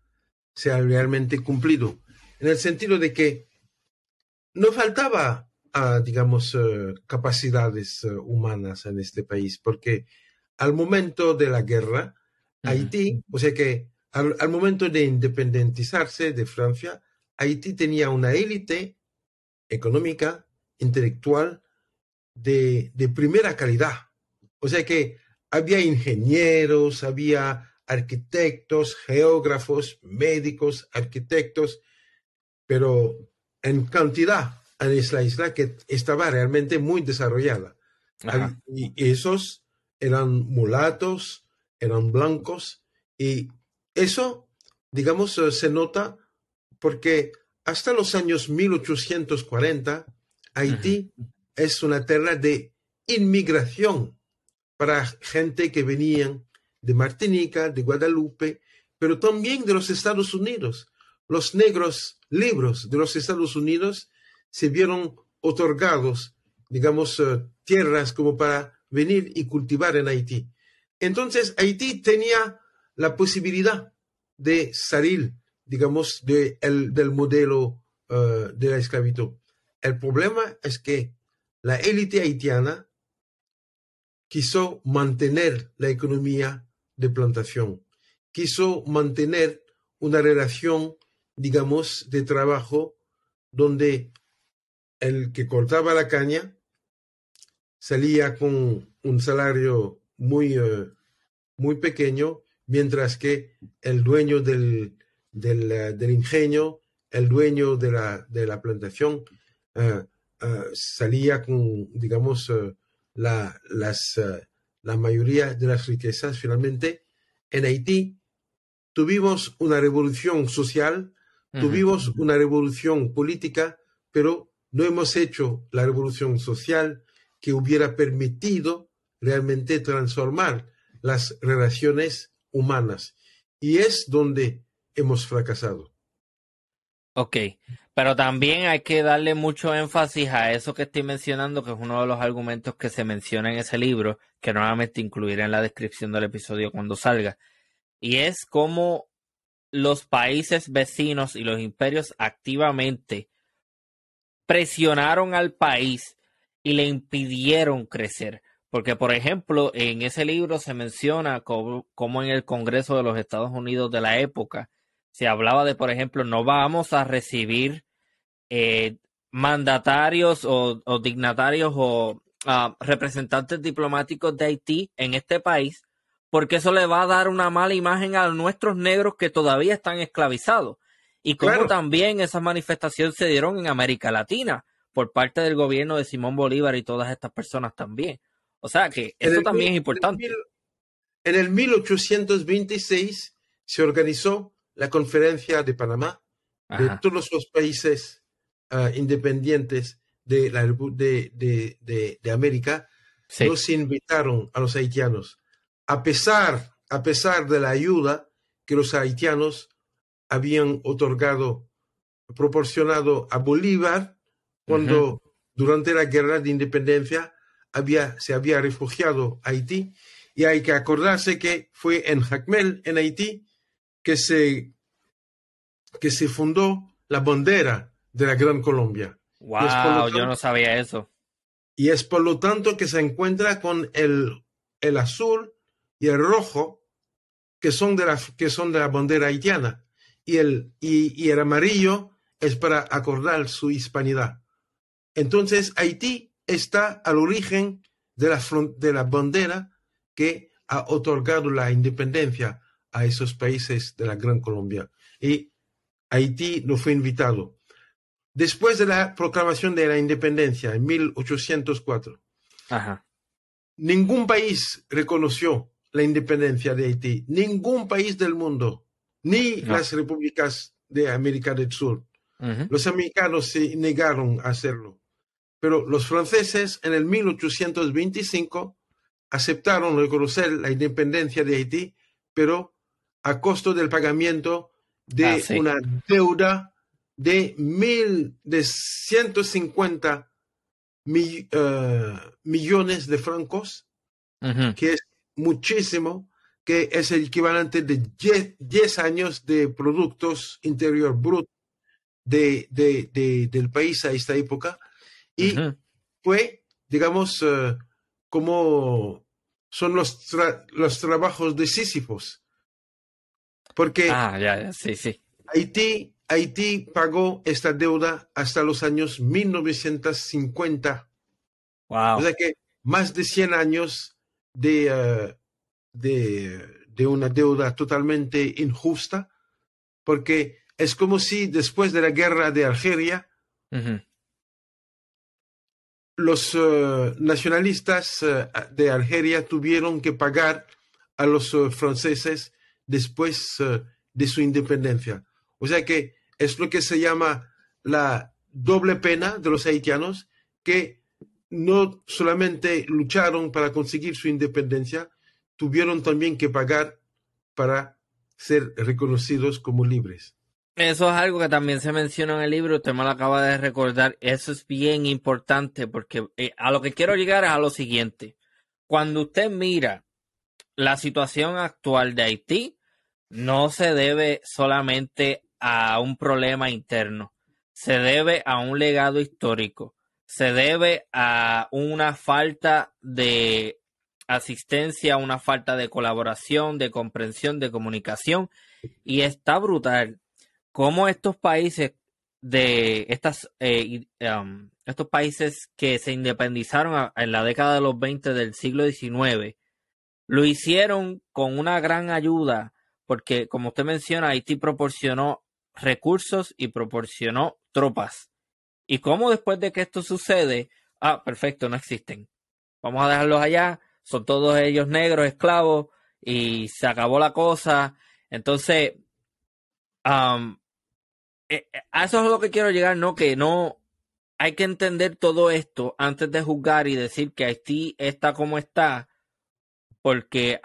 se ha realmente cumplido. En el sentido de que no faltaba, digamos, eh, capacidades eh, humanas en este país, porque al momento de la guerra, Haití, o sea que al, momento de independentizarse de Francia, Haití tenía una élite económica, intelectual, de, de primera calidad. O sea que había ingenieros, había arquitectos, geógrafos, médicos, arquitectos, pero en cantidad en la isla que estaba realmente muy desarrollada. Y esos eran mulatos, eran blancos, y eso, digamos, se nota porque hasta los años 1840, Haití es una tierra de inmigración para gente que venían de Martinica, de Guadalupe, pero también de los Estados Unidos. Los negros libros de los Estados Unidos se vieron otorgados, digamos, eh, tierras como para venir y cultivar en Haití. Entonces, Haití tenía la posibilidad de salir, digamos, de del modelo eh, de la esclavitud. El problema es que la élite haitiana quiso mantener la economía de plantación, quiso mantener una relación, digamos, de trabajo donde el que cortaba la caña salía con un salario muy, eh, muy pequeño, mientras que el dueño del, del, eh, ingenio, el dueño de la, de la plantación, eh, salía con, digamos, la, las, la mayoría de las riquezas. Finalmente, en Haití tuvimos una revolución social, tuvimos una revolución política, pero no hemos hecho la revolución social que hubiera permitido realmente transformar las relaciones humanas. Y es donde hemos fracasado. Ok, pero también hay que darle mucho énfasis a eso que estoy mencionando, que es uno de los argumentos que se menciona en ese libro, que nuevamente incluiré en la descripción del episodio cuando salga. Y es cómo los países vecinos y los imperios activamente presionaron al país y le impidieron crecer. Porque, por ejemplo, en ese libro se menciona como, en el Congreso de los Estados Unidos de la época se hablaba de, por ejemplo, no vamos a recibir eh, mandatarios o, dignatarios o ah, representantes diplomáticos de Haití en este país, porque eso le va a dar una mala imagen a nuestros negros que todavía están esclavizados y como también esas manifestaciones se dieron en América Latina por parte del gobierno de Simón Bolívar y todas estas personas también. O sea que eso también es importante. En el, 1826 se organizó la conferencia de Panamá de todos los países ah, independientes de, la, de, de, América. Nos invitaron a los haitianos, a pesar, a pesar de la ayuda que los haitianos habían otorgado, proporcionado a Bolívar cuando durante la guerra de independencia había, se había refugiado a Haití. Y hay que acordarse que fue en Jacmel, en Haití, que se, que se fundó la bandera de la Gran Colombia. Wow, yo no sabía eso. Y es por lo tanto que se encuentra con el, el azul y el rojo que son de la, que son de la bandera haitiana y el, y, el amarillo es para acordar su hispanidad. Entonces, Haití está al origen de la, de la bandera que ha otorgado la independencia a esos países de la Gran Colombia. Y Haití no fue invitado. Después de la proclamación de la independencia en 1804, ningún país reconoció la independencia de Haití, ningún país del mundo ni las repúblicas de América del Sur. Los americanos se negaron a hacerlo, pero los franceses en el 1825 aceptaron reconocer la independencia de Haití, pero a costo del pagamiento de ah, una deuda de mil de 150 eh, millones de francos, que es muchísimo que es el equivalente de 10 años de productos interior bruto de, del país a esta época. Y fue, digamos, eh, como son los, los trabajos de Sísifos. Porque ah, ya, sí, sí. Haití, Haití pagó esta deuda hasta los años 1950. Wow. O sea que más de 100 años de, eh, de, de una deuda totalmente injusta, porque es como si después de la guerra de Algeria, los eh, nacionalistas eh, de Algeria tuvieron que pagar a los franceses después de su independencia. O sea que es lo que se llama la doble pena de los haitianos, que no solamente lucharon para conseguir su independencia, tuvieron también que pagar para ser reconocidos como libres. Eso es algo que también se menciona en el libro, usted me lo acaba de recordar. Eso es bien importante porque eh, a lo que quiero llegar es a lo siguiente. Cuando usted mira la situación actual de Haití, no se debe solamente a un problema interno, se debe a un legado histórico, se debe a una falta de asistencia, una falta de colaboración, de comprensión, de comunicación, y está brutal cómo estos países de estas eh, um, estos países que se independizaron en la década de los 20 del siglo XIX lo hicieron con una gran ayuda porque como usted menciona Haití proporcionó recursos y proporcionó tropas. Y cómo después de que esto sucede ah perfecto no existen. Vamos a dejarlos allá son todos ellos negros esclavos y se acabó la cosa. Entonces eh, eh, a eso es lo que quiero llegar, ¿no? Que no hay que entender todo esto antes de juzgar y decir que Haití está como está porque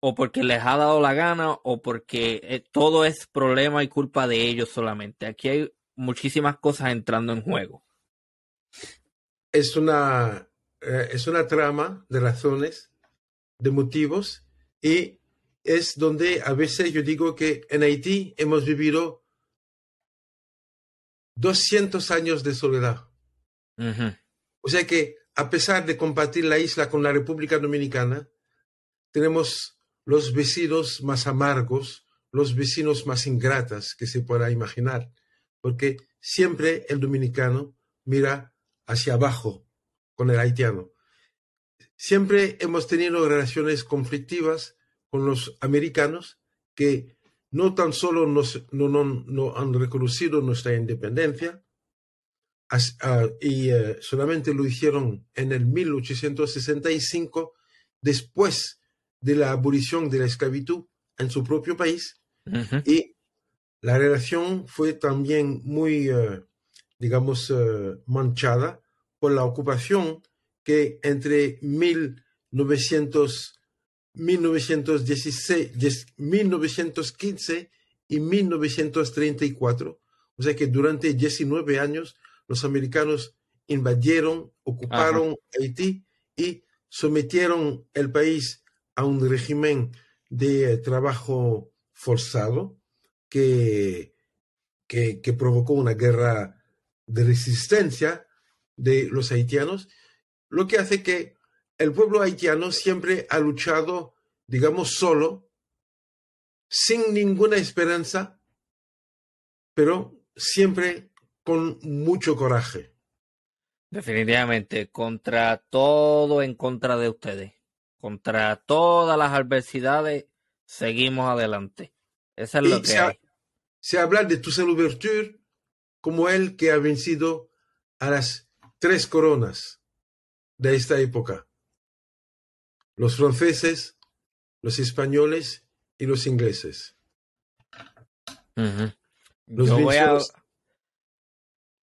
o porque les ha dado la gana o porque eh, todo es problema y culpa de ellos solamente. Aquí hay muchísimas cosas entrando en juego. Es una, es una trama de razones, de motivos y es donde a veces yo digo que en Haití hemos vivido 200 años de soledad. O sea que, a pesar de compartir la isla con la República Dominicana, tenemos los vecinos más amargos, los vecinos más ingratas que se pueda imaginar, porque siempre el dominicano mira hacia abajo con el haitiano. Siempre hemos tenido relaciones conflictivas con los americanos que no tan solo no, han reconocido nuestra independencia, ah, y eh, solamente lo hicieron en el 1865, después de la abolición de la esclavitud en su propio país, y la relación fue también muy, eh, digamos, eh, manchada por la ocupación que entre 1900 1916, 1915 y 1934. O sea que durante 19 años los americanos invadieron, ocuparon Haití y sometieron el país a un régimen de trabajo forzado que, que, que provocó una guerra de resistencia de los haitianos, lo que hace que el pueblo haitiano siempre ha luchado, digamos, solo, sin ninguna esperanza, pero siempre con mucho coraje. Definitivamente, contra todo en contra de ustedes, contra todas las adversidades, seguimos adelante. Eso es lo que se, hay. se habla de Toussaint Louverture como el que ha vencido a las tres coronas de esta época los franceses, los españoles y los ingleses. yo, voy a,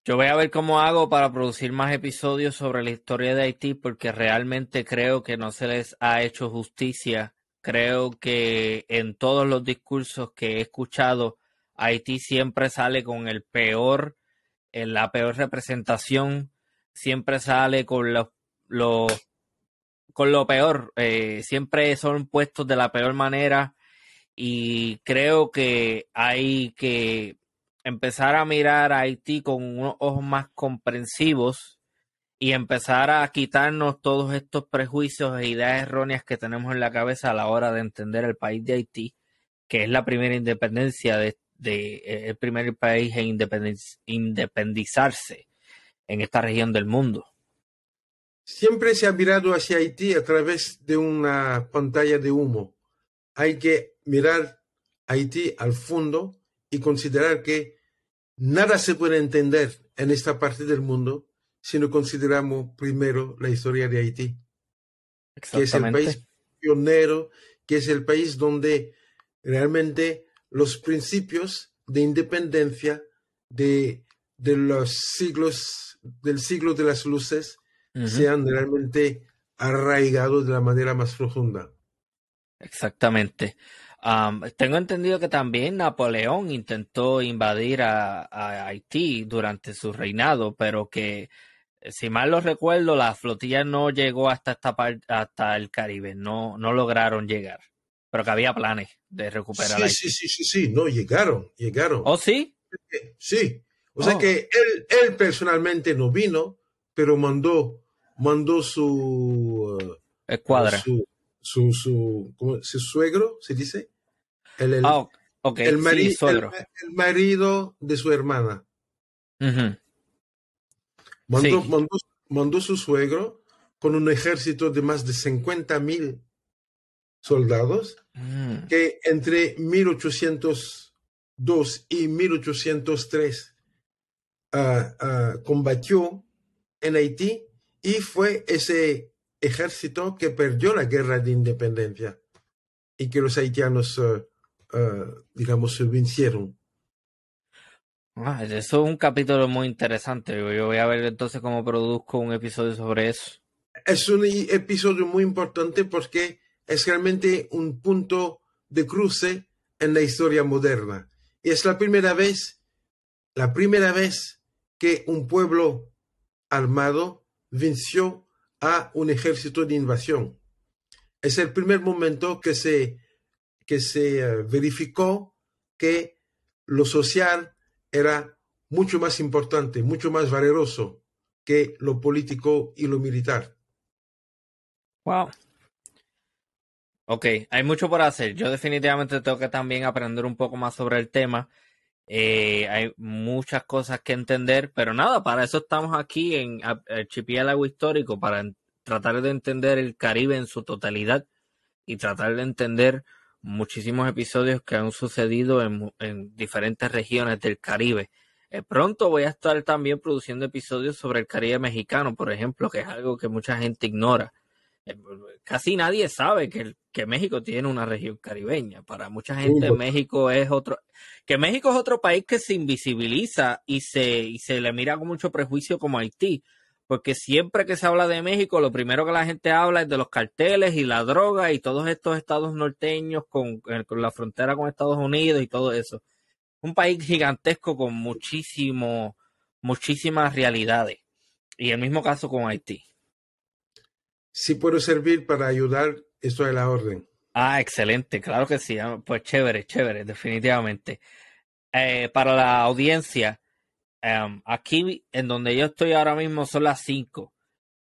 yo voy a ver cómo hago para producir más episodios sobre la historia de Haití porque realmente creo que no se les ha hecho justicia. Creo que en todos los discursos que he escuchado, Haití siempre sale con el peor, en la peor representación, siempre sale con los con lo peor. Eh, siempre son puestos de la peor manera y creo que hay que empezar a mirar a Haití con unos ojos más comprensivos y empezar a quitarnos todos estos prejuicios e ideas erróneas que tenemos en la cabeza a la hora de entender el país de Haití, que es la primera independencia de, eh, el primer país en independizarse en esta región del mundo. Siempre se ha mirado hacia Haití a través de una pantalla de humo. Hay que mirar Haití al fondo y considerar que nada se puede entender en esta parte del mundo si no consideramos primero la historia de Haití, que es el país pionero, que es el país donde realmente los principios de independencia de, de los siglos, del siglo de las luces, se han realmente arraigado de la manera más profunda. Exactamente. Tengo entendido que también Napoleón intentó invadir a, Haití durante su reinado, pero que, si mal lo recuerdo, la flotilla no llegó hasta esta hasta el Caribe, no, no lograron llegar, pero que había planes de recuperar sí, Sí, sí, sí, sí, no, llegaron, llegaron. ¿Oh, sí? Sí, o sea oh. que él, él personalmente no vino, pero mandó, mandó su... Escuadra. Su, su, su, su suegro, ¿se dice? El, el, ah, el, marido de su hermana. mandó, su suegro con un ejército de más de 50 mil soldados mm. que entre 1802 y 1803 ah, ah, combatió en Haití y fue ese ejército que perdió la guerra de independencia y que los haitianos, uh, uh, digamos, vencieron. Ah, eso es un capítulo muy interesante. Yo voy a ver entonces cómo produzco un episodio sobre eso. Es un episodio muy importante porque es realmente un punto de cruce en la historia moderna. Y es la primera vez, la primera vez que un pueblo armado venció a un ejército de invasión. Es el primer momento que se, que se eh, verificó que lo social era mucho más importante, mucho más valeroso que lo político y lo militar. Wow. Ok, hay mucho por hacer. Yo definitivamente tengo que también aprender un poco más sobre el tema. Eh, hay muchas cosas que entender, pero nada, para eso estamos aquí en Archipiélago Histórico, para tratar de entender el Caribe en su totalidad y tratar de entender muchísimos episodios que han sucedido en, diferentes regiones del Caribe. Eh, pronto voy a estar también produciendo episodios sobre el Caribe mexicano, por ejemplo, que es algo que mucha gente ignora. Eh, casi nadie sabe que, que México tiene una región caribeña. Para mucha gente México es otro, que México es otro país que se invisibiliza y se, y se le mira con mucho prejuicio como Haití, porque siempre que se habla de México, lo primero que la gente habla es de los carteles y la droga y todos estos estados norteños con, eh, con la frontera con Estados Unidos y todo eso. Un país gigantesco con muchísimo, muchísimas realidades. Y el mismo caso con Haití. Si puedo servir para ayudar, esto es la orden. Ah, excelente, claro que sí. Ah, pues chévere, chévere, definitivamente. Eh, para la audiencia, em, aquí en donde yo estoy ahora mismo son las 5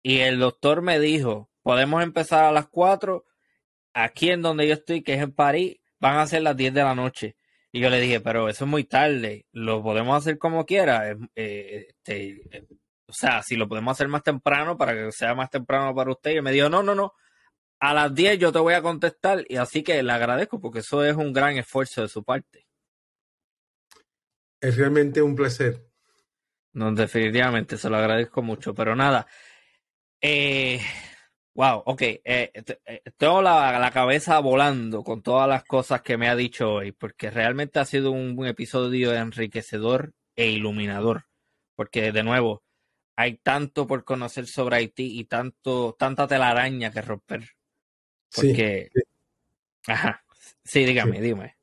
y el doctor me dijo, podemos empezar a las 4. Aquí en donde yo estoy, que es en París, van a ser las 10 de la noche. Y yo le dije, pero eso es muy tarde, lo podemos hacer como quiera. Eh, este, o sea, si lo podemos hacer más temprano para que sea más temprano para usted. Y me dijo, no, no, no, a las 10 yo te voy a contestar. Y así que le agradezco porque eso es un gran esfuerzo de su parte. Es realmente un placer. No, definitivamente, se lo agradezco mucho. Pero nada, eh, wow, ok, eh, eh, tengo la, la, cabeza volando con todas las cosas que me ha dicho hoy, porque realmente ha sido un, un episodio enriquecedor e iluminador. Porque, de nuevo, hay tanto por conocer sobre Haití y tanto, tanta telaraña que romper. Porque. Sí, Ajá. Sí, dígame, dime.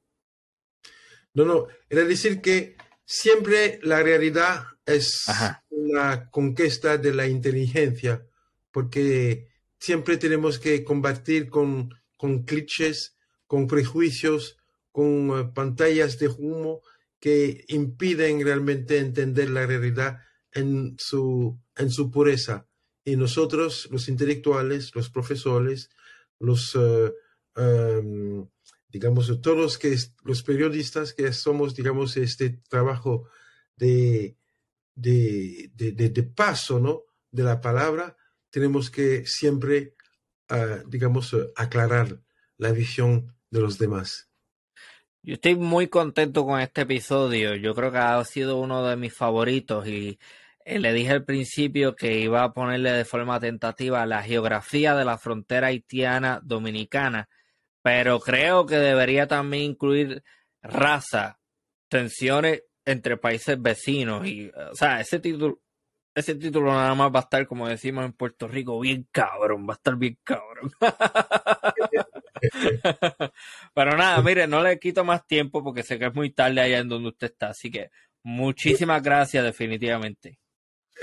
No, no, era decir que siempre la realidad es una conquista de la inteligencia, porque siempre tenemos que combatir con, con clichés, con prejuicios, con eh, pantallas de humo que impiden realmente entender la realidad en su, en su pureza. y nosotros, los intelectuales, los profesores, los, uh, um, digamos, todos los, que, los periodistas que somos, digamos, este trabajo de, de, de, paso, ¿no? De la palabra, tenemos que siempre, uh, digamos, aclarar la visión de los demás. Yo estoy muy contento con este episodio. Yo creo que ha sido uno de mis favoritos y eh, le dije al principio que iba a ponerle de forma tentativa la geografía de la frontera haitiana dominicana, pero creo que debería también incluir raza, tensiones entre países vecinos y, o sea, ese título, ese título nada más va a estar, como decimos en Puerto Rico, bien cabrón, va a estar bien cabrón. Pero nada, mire, no le quito más tiempo porque sé que es muy tarde allá en donde usted está, así que muchísimas gracias definitivamente.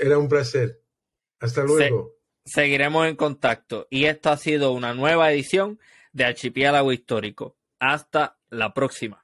Era un placer. Hasta luego. seguiremos en contacto y esto ha sido una nueva edición de Archipiélago Histórico. Hasta la próxima.